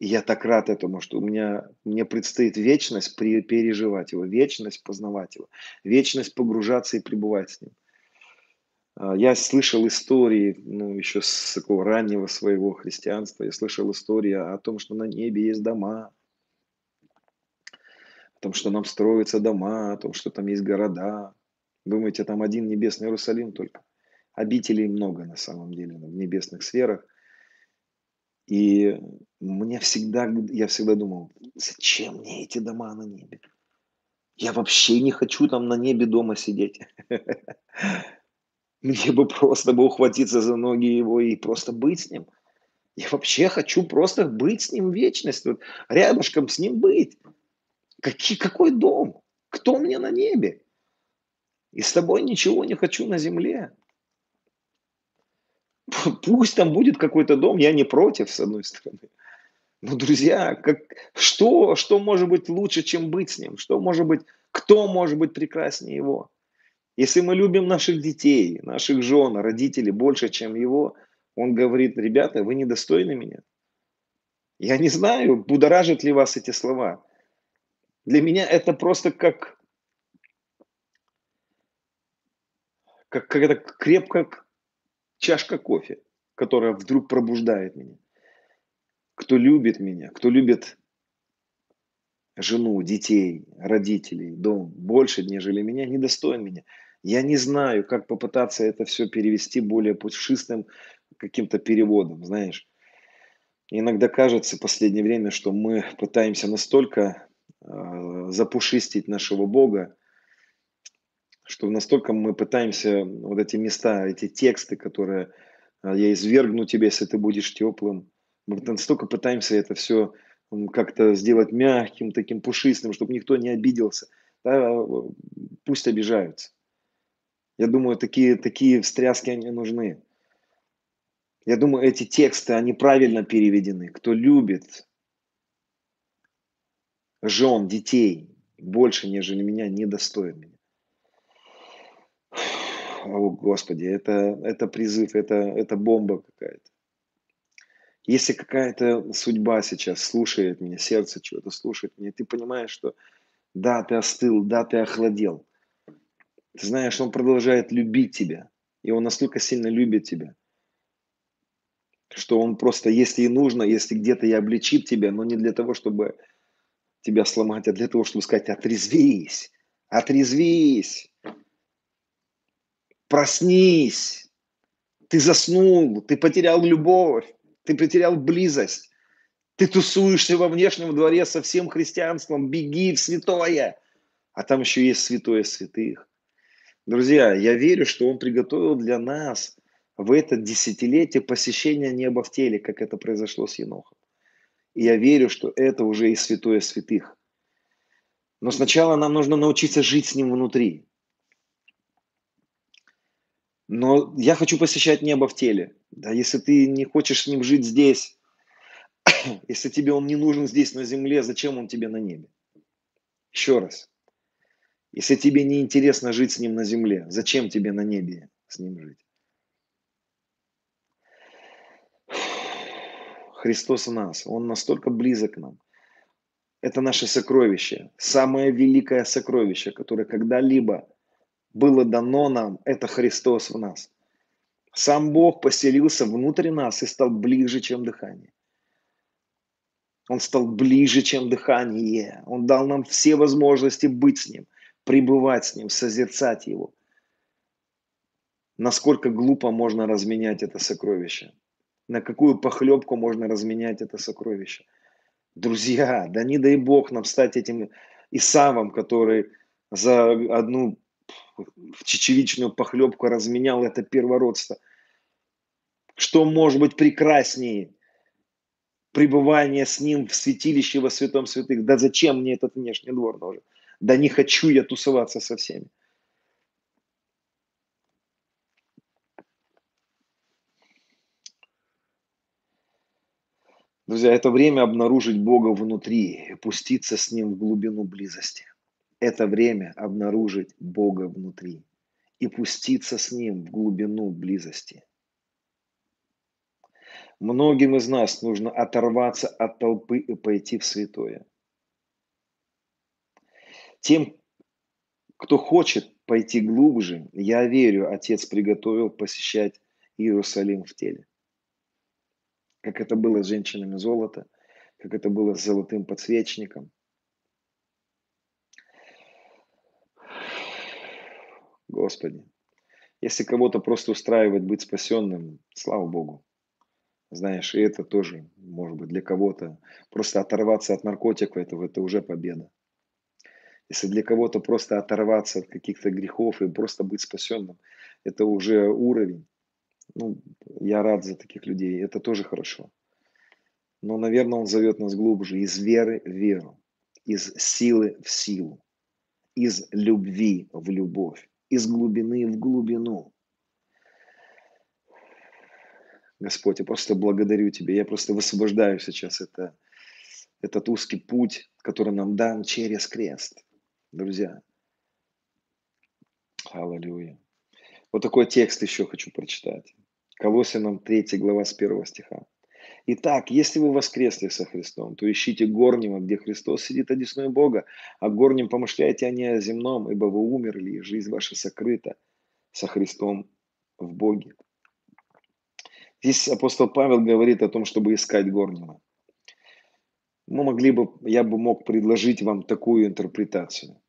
И я так рад этому, что у меня, мне предстоит вечность при, переживать его, вечность познавать его, вечность погружаться и пребывать с ним. А, я слышал истории, ну, еще с такого раннего своего христианства, я слышал истории о том, что на небе есть дома, о том, что нам строятся дома, о том, что там есть города. Думаете, там один небесный Иерусалим только? Обителей много на самом деле в небесных сферах. И мне всегда, я всегда думал, зачем мне эти дома на небе? Я вообще не хочу там на небе дома сидеть. <laughs> Мне бы просто бы ухватиться за ноги его и просто быть с ним. Я вообще хочу просто быть с ним в вечность, вот, рядышком с ним быть. Какие, какой дом? Кто мне на небе? И с тобой ничего не хочу на земле. <laughs> Пусть там будет какой-то дом, я не против, с одной стороны. Но, друзья, как, что, что может быть лучше, чем быть с ним? Что может быть, кто может быть прекраснее его? Если мы любим наших детей, наших жен, родителей больше, чем его, он говорит, ребята, вы недостойны меня. Я не знаю, будоражат ли вас эти слова. Для меня это просто как, как какая-то крепкая чашка кофе, которая вдруг пробуждает меня. Кто любит меня, кто любит жену, детей, родителей, дом больше, нежели меня, недостоин меня. Я не знаю, как попытаться это все перевести более пушистым каким-то переводом, знаешь. Иногда кажется в последнее время, что мы пытаемся настолько э, запушистить нашего Бога, что настолько мы пытаемся вот эти места, эти тексты, которые э, я извергну тебя, если ты будешь теплым, мы настолько пытаемся это все как-то сделать мягким, таким пушистым, чтобы никто не обиделся. Да, пусть обижаются. Я думаю, такие, такие встряски они нужны. Я думаю, эти тексты, они правильно переведены. Кто любит жен, детей больше, нежели меня, недостоин меня. О, Господи, это, это призыв, это, это бомба какая-то. Если какая-то судьба сейчас слушает меня, сердце чего-то слушает меня, ты понимаешь, что да, ты остыл, да, ты охладел. Ты знаешь, Он продолжает любить тебя. И Он настолько сильно любит тебя, что Он просто, если и нужно, если где-то и обличит тебя, но не для того, чтобы тебя сломать, а для того, чтобы сказать, отрезвись, отрезвись, проснись, ты заснул, ты потерял любовь, ты потерял близость, ты тусуешься во внешнем дворе со всем христианством, беги в святое, а там еще есть святое святых. Друзья, я верю, что Он приготовил для нас в это десятилетие посещения неба в теле, как это произошло с Енохом. И я верю, что это уже и святое святых. Но сначала нам нужно научиться жить с Ним внутри. Но я хочу посещать небо в теле. Да, если ты не хочешь с Ним жить здесь, <coughs> если тебе Он не нужен здесь на земле, зачем Он тебе на небе? Еще раз. Если тебе не интересно жить с ним на земле, зачем тебе на небе с ним жить? Христос в нас, Он настолько близок к нам. Это наше сокровище, самое великое сокровище, которое когда-либо было дано нам, это Христос в нас. Сам Бог поселился внутри нас и стал ближе, чем дыхание. Он стал ближе, чем дыхание. Он дал нам все возможности быть с Ним – пребывать с Ним, созерцать Его. Насколько глупо можно разменять это сокровище? На какую похлебку можно разменять это сокровище? Друзья, да не дай Бог нам стать этим Исавом, который за одну чечевичную похлебку разменял это первородство. Что может быть прекраснее пребывание с ним в святилище во святом святых? Да зачем мне этот внешний двор нужен? Да не хочу я тусоваться со всеми. Друзья, это время обнаружить Бога внутри и пуститься с Ним в глубину близости. Это время обнаружить Бога внутри и пуститься с Ним в глубину близости. Многим из нас нужно оторваться от толпы и пойти в святое. Тем, кто хочет пойти глубже, я верю, Отец приготовил посещать Иерусалим в теле. Как это было с женщинами золота, как это было с золотым подсвечником. Господи, если кого-то просто устраивает быть спасенным, слава Богу. Знаешь, и это тоже, может быть, для кого-то просто оторваться от наркотиков, этого, это уже победа. Если для кого-то просто оторваться от каких-то грехов и просто быть спасенным, это уже уровень. Ну, я рад за таких людей, это тоже хорошо. Но, наверное, Он зовет нас глубже, из веры в веру, из силы в силу, из любви в любовь, из глубины в глубину. Господь, я просто благодарю Тебя, я просто высвобождаю сейчас это, этот узкий путь, который нам дан через крест. Друзья, аллилуйя. Вот такой текст еще хочу прочитать. Колоссянам 3 глава с 1 стиха. Итак, если вы воскресли со Христом, то ищите горнего, где Христос сидит одесной Бога, а горнем помышляйте о не о земном, ибо вы умерли, и жизнь ваша сокрыта со Христом в Боге. Здесь апостол Павел говорит о том, чтобы искать горнего. Мы могли бы, я бы мог предложить вам такую интерпретацию.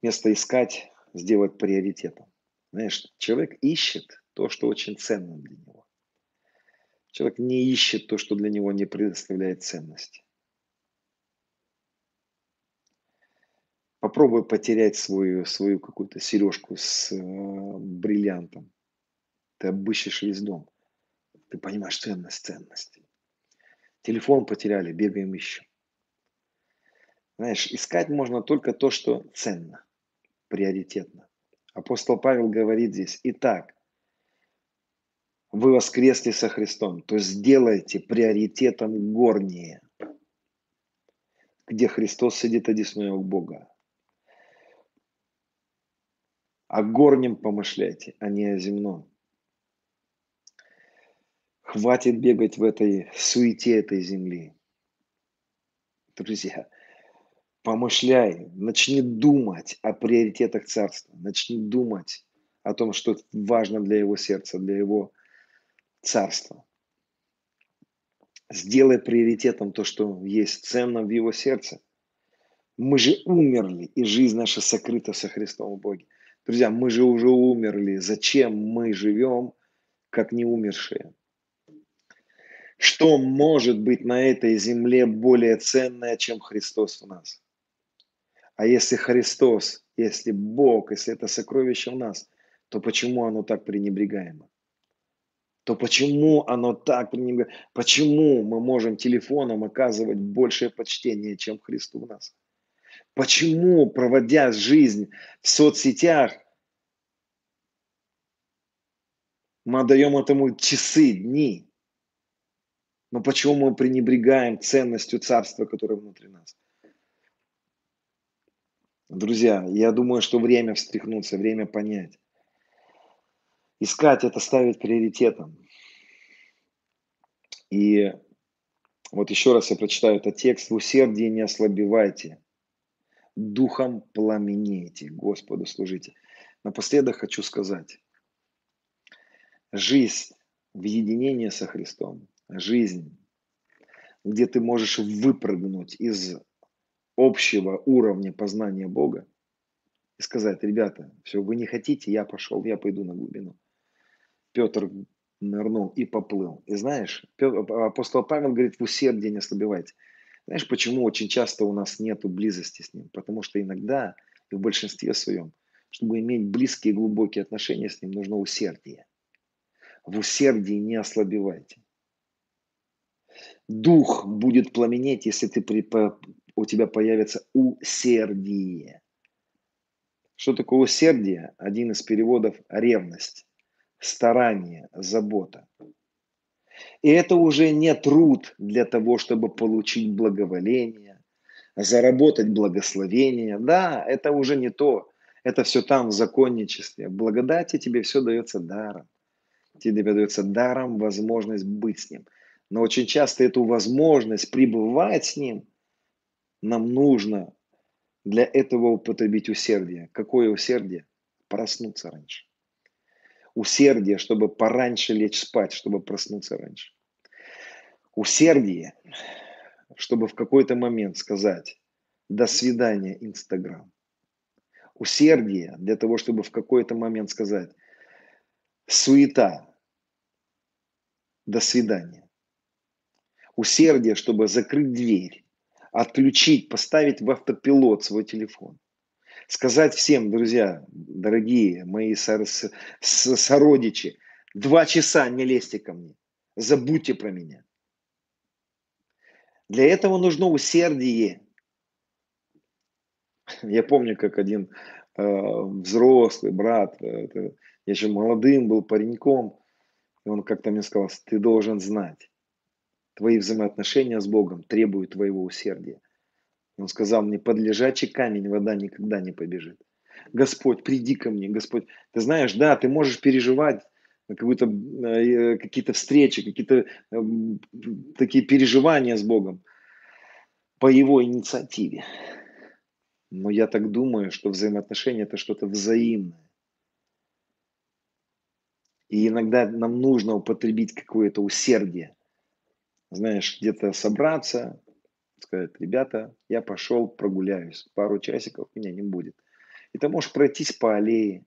Вместо искать, сделать приоритетом. Знаешь, человек ищет то, что очень ценно для него. Человек не ищет то, что для него не предоставляет ценности. Попробуй потерять свою, свою какую-то сережку с э, бриллиантом. Ты обыщешь весь дом. Ты понимаешь ценность ценностей. Телефон потеряли, бегаем ищем. Знаешь, искать можно только то, что ценно, приоритетно. Апостол Павел говорит здесь, итак, вы воскресли со Христом, то сделайте приоритетом горнее, где Христос сидит одесную у Бога. О горнем помышляйте, а не о земном. Хватит бегать в этой суете этой земли. Друзья, помышляй, начни думать о приоритетах Царства, начни думать о том, что важно для его сердца, для его царство. Сделай приоритетом то, что есть ценно в его сердце. Мы же умерли, и жизнь наша сокрыта со Христом в Боге. Друзья, мы же уже умерли. Зачем мы живем, как не умершие? Что может быть на этой земле более ценное, чем Христос в нас? А если Христос, если Бог, если это сокровище в нас, то почему оно так пренебрегаемо? То почему оно так Почему мы можем телефоном оказывать большее почтение, чем Христу в нас? Почему, проводя жизнь в соцсетях, мы отдаем этому часы, дни? Но почему мы пренебрегаем ценностью царства, которое внутри нас? Друзья, я думаю, что время встряхнуться, время понять. Искать это ставить приоритетом. И вот еще раз я прочитаю этот текст. В усердии не ослабевайте, духом пламенейте, Господу служите. Напоследок хочу сказать, жизнь в единении со Христом, жизнь, где ты можешь выпрыгнуть из общего уровня познания Бога и сказать, ребята, все, вы не хотите, я пошел, я пойду на глубину. Петр нырнул и поплыл. И знаешь, апостол Павел говорит, в усердии не ослабевайте. Знаешь, почему очень часто у нас нет близости с ним? Потому что иногда, и в большинстве своем, чтобы иметь близкие и глубокие отношения с ним, нужно усердие. В усердии не ослабевайте. Дух будет пламенеть, если ты при, по, у тебя появится усердие. Что такое усердие? Один из переводов – ревность старание, забота. И это уже не труд для того, чтобы получить благоволение, заработать благословение. Да, это уже не то. Это все там в законничестве. В благодати тебе все дается даром. Тебе дается даром возможность быть с Ним. Но очень часто эту возможность пребывать с Ним нам нужно для этого употребить усердие. Какое усердие? Проснуться раньше усердие, чтобы пораньше лечь спать, чтобы проснуться раньше. Усердие, чтобы в какой-то момент сказать «до свидания, Инстаграм». Усердие для того, чтобы в какой-то момент сказать «суета, до свидания». Усердие, чтобы закрыть дверь, отключить, поставить в автопилот свой телефон сказать всем, друзья, дорогие мои сор- с- сородичи, два часа не лезьте ко мне. Забудьте про меня. Для этого нужно усердие. Я помню, как один э, взрослый брат, э, я еще молодым был пареньком, и он как-то мне сказал, ты должен знать, твои взаимоотношения с Богом требуют твоего усердия. Он сказал мне, под лежачий камень вода никогда не побежит. Господь, приди ко мне, Господь. Ты знаешь, да, ты можешь переживать какую-то, э, какие-то встречи, какие-то э, такие переживания с Богом по Его инициативе. Но я так думаю, что взаимоотношения это что-то взаимное. И иногда нам нужно употребить какое-то усердие. Знаешь, где-то собраться, сказать, ребята, я пошел прогуляюсь, пару часиков меня не будет. И ты можешь пройтись по аллее,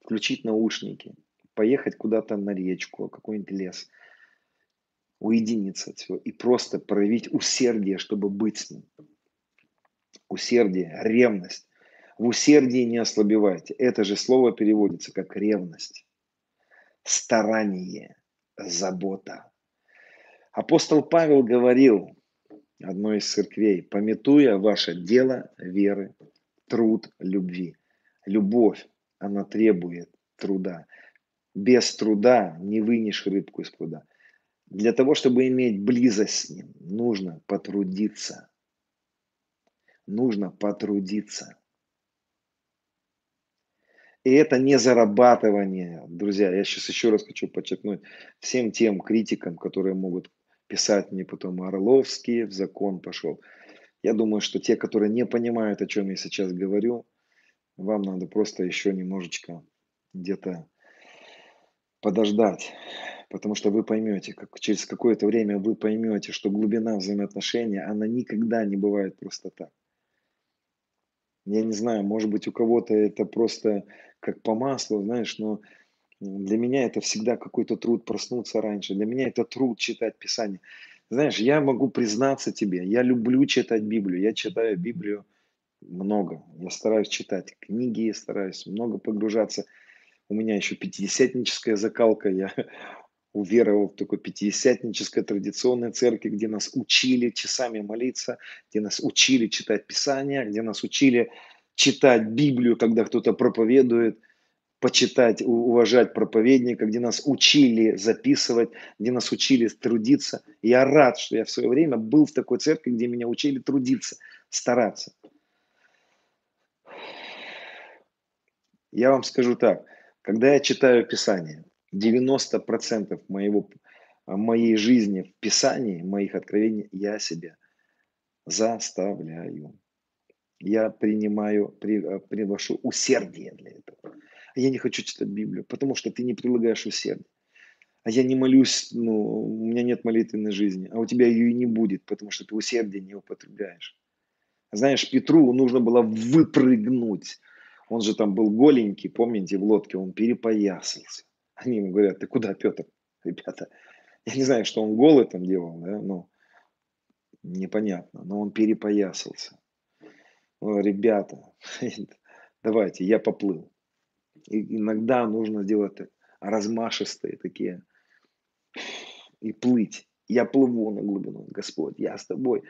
включить наушники, поехать куда-то на речку, какой-нибудь лес, уединиться от всего и просто проявить усердие, чтобы быть с ним. Усердие, ревность. В усердии не ослабевайте. Это же слово переводится как ревность, старание, забота. Апостол Павел говорил одной из церквей, пометуя ваше дело веры, труд любви. Любовь, она требует труда. Без труда не вынешь рыбку из пруда. Для того, чтобы иметь близость с ним, нужно потрудиться. Нужно потрудиться. И это не зарабатывание, друзья. Я сейчас еще раз хочу подчеркнуть всем тем критикам, которые могут писать мне потом Орловский в закон пошел. Я думаю, что те, которые не понимают, о чем я сейчас говорю, вам надо просто еще немножечко где-то подождать, потому что вы поймете, как через какое-то время вы поймете, что глубина взаимоотношений, она никогда не бывает просто так. Я не знаю, может быть, у кого-то это просто как по маслу, знаешь, но для меня это всегда какой-то труд проснуться раньше. Для меня это труд читать Писание. Знаешь, я могу признаться тебе, я люблю читать Библию. Я читаю Библию много. Я стараюсь читать книги, стараюсь много погружаться. У меня еще пятидесятническая закалка. Я <laughs> уверовал в такой пятидесятнической традиционной церкви, где нас учили часами молиться, где нас учили читать Писание, где нас учили читать Библию, когда кто-то проповедует, почитать, уважать проповедника, где нас учили записывать, где нас учили трудиться. Я рад, что я в свое время был в такой церкви, где меня учили трудиться, стараться. Я вам скажу так, когда я читаю Писание, 90% моего, моей жизни в Писании, моих откровений, я себя заставляю. Я принимаю, при, э, приношу усердие для этого. Я не хочу читать Библию, потому что ты не прилагаешь усердие. А я не молюсь, ну, у меня нет молитвенной жизни, а у тебя ее и не будет, потому что ты усердие не употребляешь. Знаешь, Петру нужно было выпрыгнуть. Он же там был голенький, помните, в лодке, он перепоясался. Они ему говорят, ты куда, Петр? Ребята, я не знаю, что он голый там делал, да, но непонятно, но он перепоясался. Ребята, <laughs> давайте, я поплыл. И иногда нужно делать размашистые такие и плыть. Я плыву на глубину, Господь, я с тобой,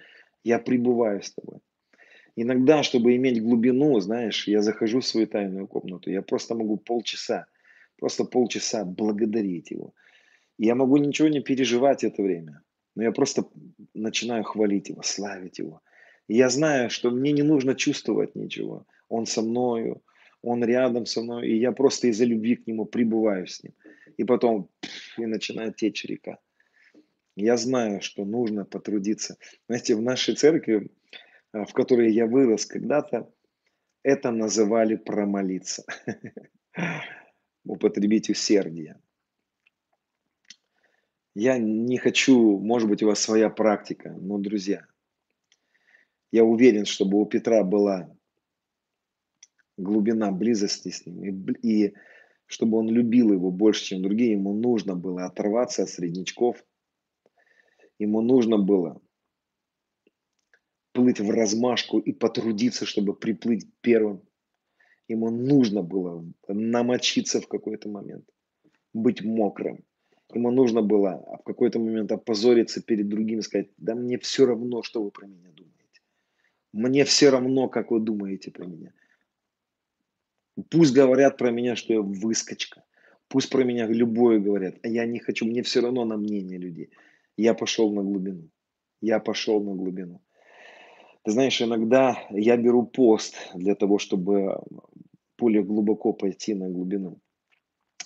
я пребываю с тобой. Иногда, чтобы иметь глубину, знаешь, я захожу в свою тайную комнату, я просто могу полчаса просто полчаса благодарить Его. Я могу ничего не переживать это время, но я просто начинаю хвалить Его, славить Его. И я знаю, что мне не нужно чувствовать ничего. Он со мною, Он рядом со мной, и я просто из-за любви к Нему пребываю с Ним. И потом и начинает течь река. Я знаю, что нужно потрудиться. Знаете, в нашей церкви, а, в которой я вырос когда-то, это называли промолиться. <laughs> употребить усердие. Я не хочу, может быть, у вас своя практика, но, друзья, я уверен, чтобы у Петра была глубина близости с ним, и, и чтобы он любил его больше, чем другие, ему нужно было оторваться от среднячков, ему нужно было плыть в размашку и потрудиться, чтобы приплыть первым. Ему нужно было намочиться в какой-то момент, быть мокрым. Ему нужно было в какой-то момент опозориться перед другими, сказать, да мне все равно, что вы про меня думаете. Мне все равно, как вы думаете про меня. Пусть говорят про меня, что я выскочка. Пусть про меня любое говорят. А я не хочу, мне все равно на мнение людей. Я пошел на глубину. Я пошел на глубину. Ты знаешь, иногда я беру пост для того, чтобы более глубоко пойти на глубину.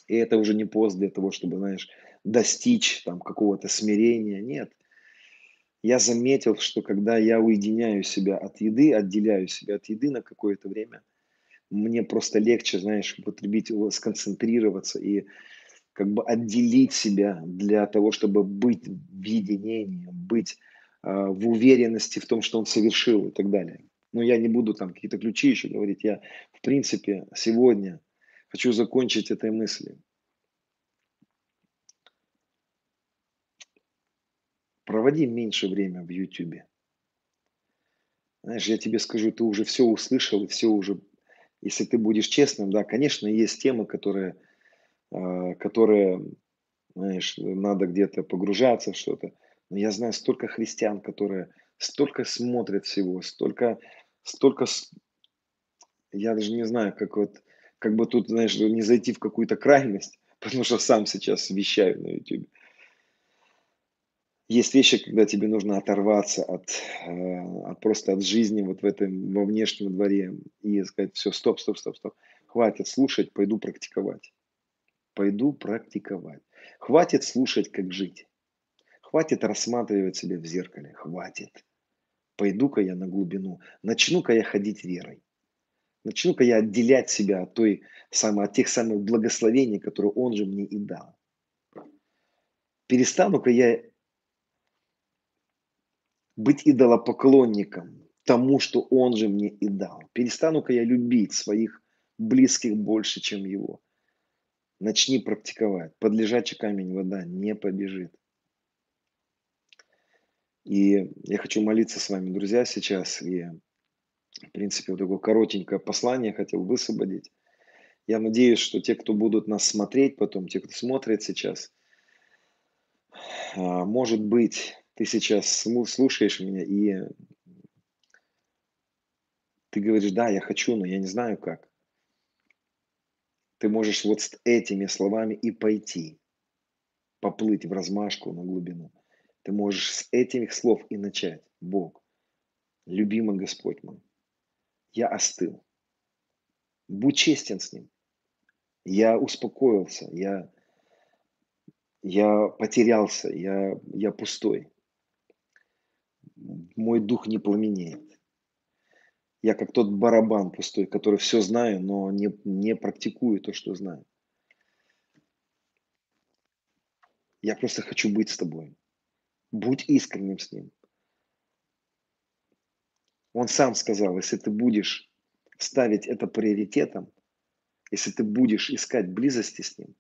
И это уже не пост для того, чтобы, знаешь, достичь там какого-то смирения. Нет. Я заметил, что когда я уединяю себя от еды, отделяю себя от еды на какое-то время, мне просто легче, знаешь, употребить сконцентрироваться и как бы отделить себя для того, чтобы быть в единении, быть э, в уверенности в том, что он совершил и так далее. Но я не буду там какие-то ключи еще говорить. Я, в принципе, сегодня хочу закончить этой мыслью. Проводи меньше время в Ютубе. Знаешь, я тебе скажу, ты уже все услышал и все уже, если ты будешь честным, да, конечно, есть темы, которые, э, которые, знаешь, надо где-то погружаться в что-то. Но я знаю столько христиан, которые столько смотрят всего, столько, столько, я даже не знаю, как вот, как бы тут, знаешь, не зайти в какую-то крайность, <laughs> потому что сам сейчас вещаю на YouTube. Есть вещи, когда тебе нужно оторваться от, э, от просто от жизни вот в этом, во внешнем дворе и сказать, все, стоп, стоп, стоп, стоп. Хватит слушать, пойду практиковать. Пойду практиковать. Хватит слушать, как жить. Хватит рассматривать себя в зеркале. Хватит. Пойду-ка я на глубину. Начну-ка я ходить верой. Начну-ка я отделять себя от, той самой, от тех самых благословений, которые Он же мне и дал. Перестану-ка я быть идолопоклонником тому, что Он же мне и дал. Перестану-ка я любить своих близких больше, чем Его. Начни практиковать. Под лежачий камень вода не побежит. И я хочу молиться с вами, друзья, сейчас. И, в принципе, вот такое коротенькое послание хотел высвободить. Я надеюсь, что те, кто будут нас смотреть потом, те, кто смотрит сейчас, а, может быть, ты сейчас слушаешь меня, и ты говоришь, да, я хочу, но я не знаю как. Ты можешь вот с этими словами и пойти, поплыть в размашку на глубину. Ты можешь с этих слов и начать. Бог, любимый Господь мой, я остыл. Будь честен с Ним. Я успокоился, я, я потерялся, я, я пустой мой дух не пламенеет. Я как тот барабан пустой, который все знаю, но не, не практикую то, что знаю. Я просто хочу быть с тобой. Будь искренним с ним. Он сам сказал, если ты будешь ставить это приоритетом, если ты будешь искать близости с ним.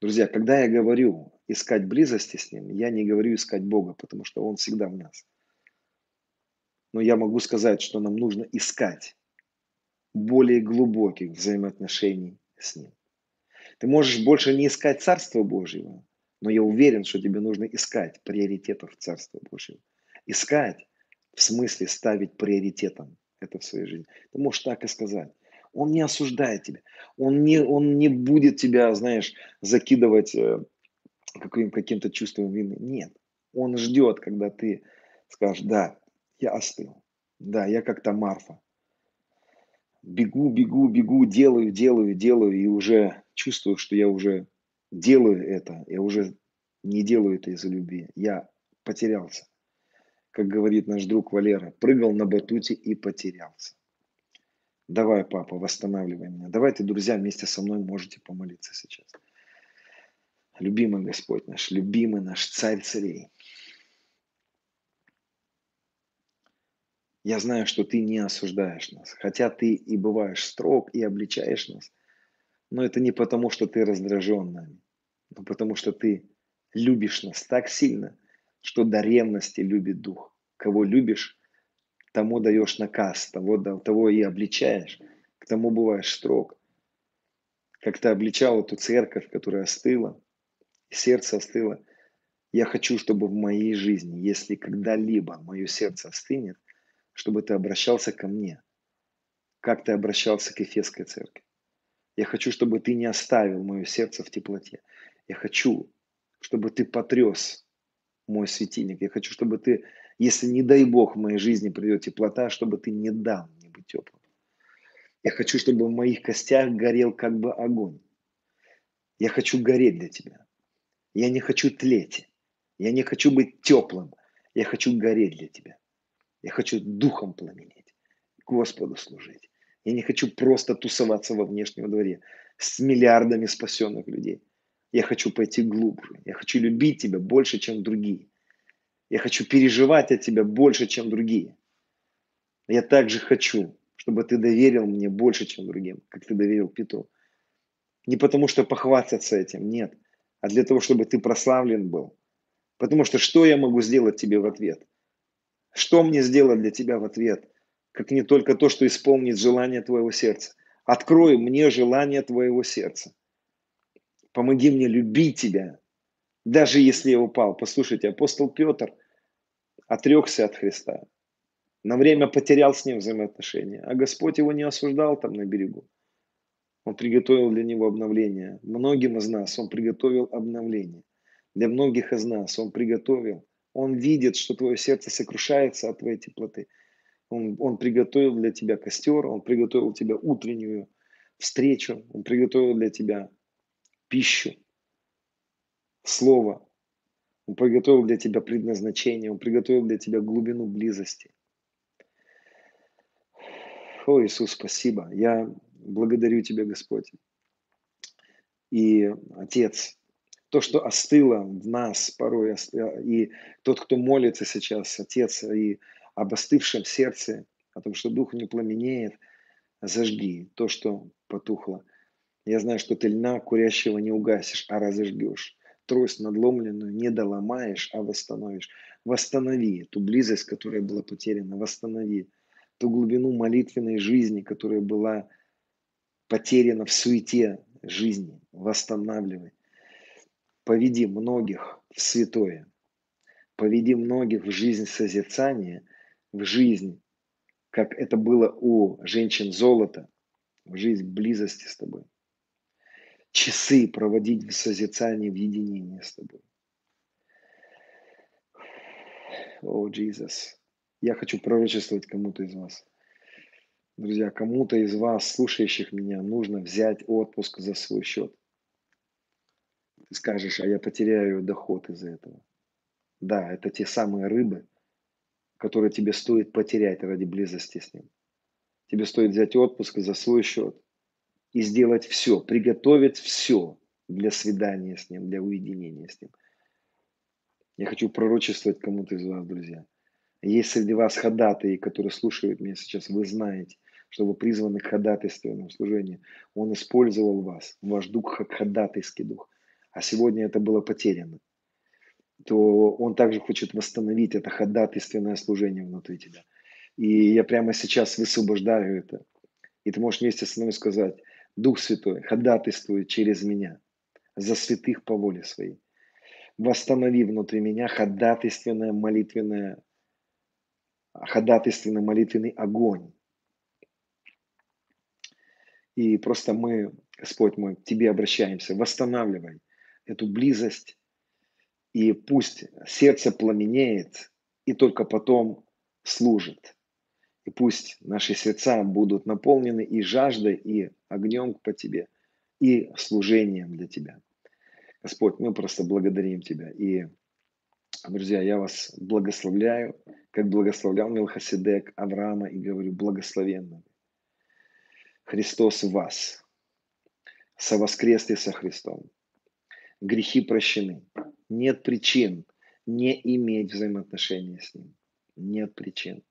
Друзья, когда я говорю искать близости с Ним, я не говорю искать Бога, потому что Он всегда в нас. Но я могу сказать, что нам нужно искать более глубоких взаимоотношений с Ним. Ты можешь больше не искать Царство Божьего, но я уверен, что тебе нужно искать приоритетов Царства Божьего. Искать в смысле ставить приоритетом это в своей жизни. Ты можешь так и сказать. Он не осуждает тебя. Он не, он не будет тебя, знаешь, закидывать э, каким, каким-то чувством вины. Нет. Он ждет, когда ты скажешь, да, я остыл. Да, я как-то Марфа. Бегу, бегу, бегу, делаю, делаю, делаю, и уже чувствую, что я уже делаю это. Я уже не делаю это из-за любви. Я потерялся. Как говорит наш друг Валера, прыгал на батуте и потерялся. Давай, папа, восстанавливай меня. Давайте, друзья, вместе со мной можете помолиться сейчас. Любимый Господь наш, любимый наш Царь Царей. Я знаю, что Ты не осуждаешь нас, хотя Ты и бываешь строг и обличаешь нас, но это не потому, что Ты раздражен нами, но потому, что Ты любишь нас так сильно, что до ревности любит Дух. Кого любишь, тому даешь наказ, того, того и обличаешь, к тому бываешь строг. Как ты обличал эту церковь, которая остыла, сердце остыло. Я хочу, чтобы в моей жизни, если когда-либо мое сердце остынет, чтобы ты обращался ко мне, как ты обращался к Ефесской церкви. Я хочу, чтобы ты не оставил мое сердце в теплоте. Я хочу, чтобы ты потряс мой светильник. Я хочу, чтобы ты, если не дай Бог в моей жизни придет теплота, чтобы ты не дал мне быть теплым. Я хочу, чтобы в моих костях горел как бы огонь. Я хочу гореть для тебя. Я не хочу тлеть. Я не хочу быть теплым. Я хочу гореть для тебя. Я хочу духом пламенеть, Господу служить. Я не хочу просто тусоваться во внешнем дворе с миллиардами спасенных людей. Я хочу пойти глубже. Я хочу любить тебя больше, чем другие. Я хочу переживать от тебя больше, чем другие. Я также хочу, чтобы ты доверил мне больше, чем другим, как ты доверил Петру. Не потому, что похвастаться этим, нет, а для того, чтобы ты прославлен был. Потому что что я могу сделать тебе в ответ? Что мне сделать для тебя в ответ? Как не только то, что исполнит желание твоего сердца. Открой мне желание твоего сердца. Помоги мне любить тебя, даже если я упал. Послушайте, апостол Петр отрекся от Христа. На время потерял с ним взаимоотношения. А Господь его не осуждал там на берегу. Он приготовил для него обновление. Многим из нас Он приготовил обновление. Для многих из нас Он приготовил. Он видит, что твое сердце сокрушается от твоей теплоты. Он, он приготовил для тебя костер, Он приготовил тебя утреннюю встречу, Он приготовил для тебя пищу, слово. Он приготовил для тебя предназначение, Он приготовил для тебя глубину близости. О, Иисус, спасибо. Я благодарю Тебя, Господь. И, Отец, то, что остыло в нас порой, и тот, кто молится сейчас, Отец, и об остывшем сердце, о том, что Дух не пламенеет, зажги то, что потухло. Я знаю, что ты льна курящего не угасишь, а разожгешь. Трость надломленную не доломаешь, а восстановишь. Восстанови ту близость, которая была потеряна. Восстанови ту глубину молитвенной жизни, которая была потеряна в суете жизни. Восстанавливай. Поведи многих в святое. Поведи многих в жизнь созерцания, в жизнь, как это было у женщин золота, в жизнь близости с тобой. Часы проводить в созерцании, в единении с тобой. О, Иисус. Я хочу пророчествовать кому-то из вас. Друзья, кому-то из вас, слушающих меня, нужно взять отпуск за свой счет. Ты скажешь, а я потеряю доход из-за этого. Да, это те самые рыбы, которые тебе стоит потерять ради близости с ним. Тебе стоит взять отпуск за свой счет и сделать все, приготовить все для свидания с ним, для уединения с ним. Я хочу пророчествовать кому-то из вас, друзья. Есть среди вас ходатаи, которые слушают меня сейчас, вы знаете, что вы призваны к ходатайственному служению. Он использовал вас, ваш дух как ходатайский дух а сегодня это было потеряно, то он также хочет восстановить это ходатайственное служение внутри тебя. И я прямо сейчас высвобождаю это. И ты можешь вместе со мной сказать, Дух Святой, ходатайствуй через меня за святых по воле своей. Восстанови внутри меня ходатайственное молитвенное, ходатайственный молитвенный огонь. И просто мы, Господь мой, к Тебе обращаемся. Восстанавливай эту близость, и пусть сердце пламенеет, и только потом служит. И пусть наши сердца будут наполнены и жаждой, и огнем по Тебе, и служением для Тебя. Господь, мы просто благодарим Тебя. И, друзья, я вас благословляю, как благословлял Милхасидек Авраама, и говорю, благословенно. Христос в вас, совоскресли со Христом грехи прощены. Нет причин не иметь взаимоотношения с Ним. Нет причин.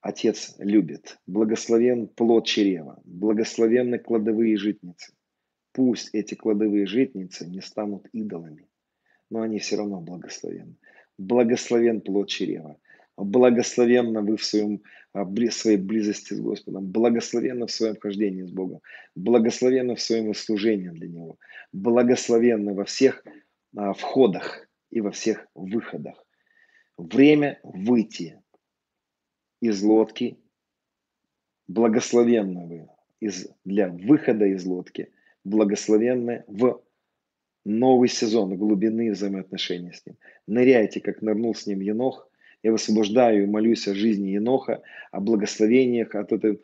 Отец любит. Благословен плод чрева. Благословенны кладовые житницы. Пусть эти кладовые житницы не станут идолами, но они все равно благословенны. Благословен плод чрева. Благословенно вы в своем, а, своей близости с Господом. Благословенно в своем хождении с Богом. Благословенно в своем служении для Него. Благословенно во всех а, входах и во всех выходах. Время выйти из лодки, благословенного из, для выхода из лодки, благословенное в новый сезон глубины взаимоотношений с Ним. Ныряйте, как нырнул с Ним Енох. Я высвобождаю и молюсь о жизни Еноха, о благословениях, от этой,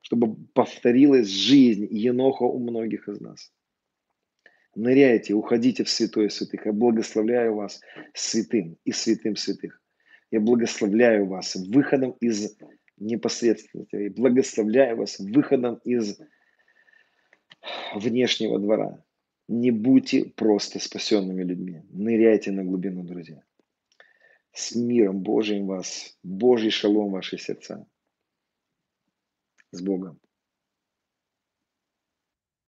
чтобы повторилась жизнь Еноха у многих из нас. Ныряйте, уходите в святое святых. Я благословляю вас святым и святым святых. Я благословляю вас выходом из непосредственности. Я благословляю вас выходом из внешнего двора. Не будьте просто спасенными людьми. Ныряйте на глубину, друзья. С миром Божиим вас, Божий шалом ваши сердца. С Богом.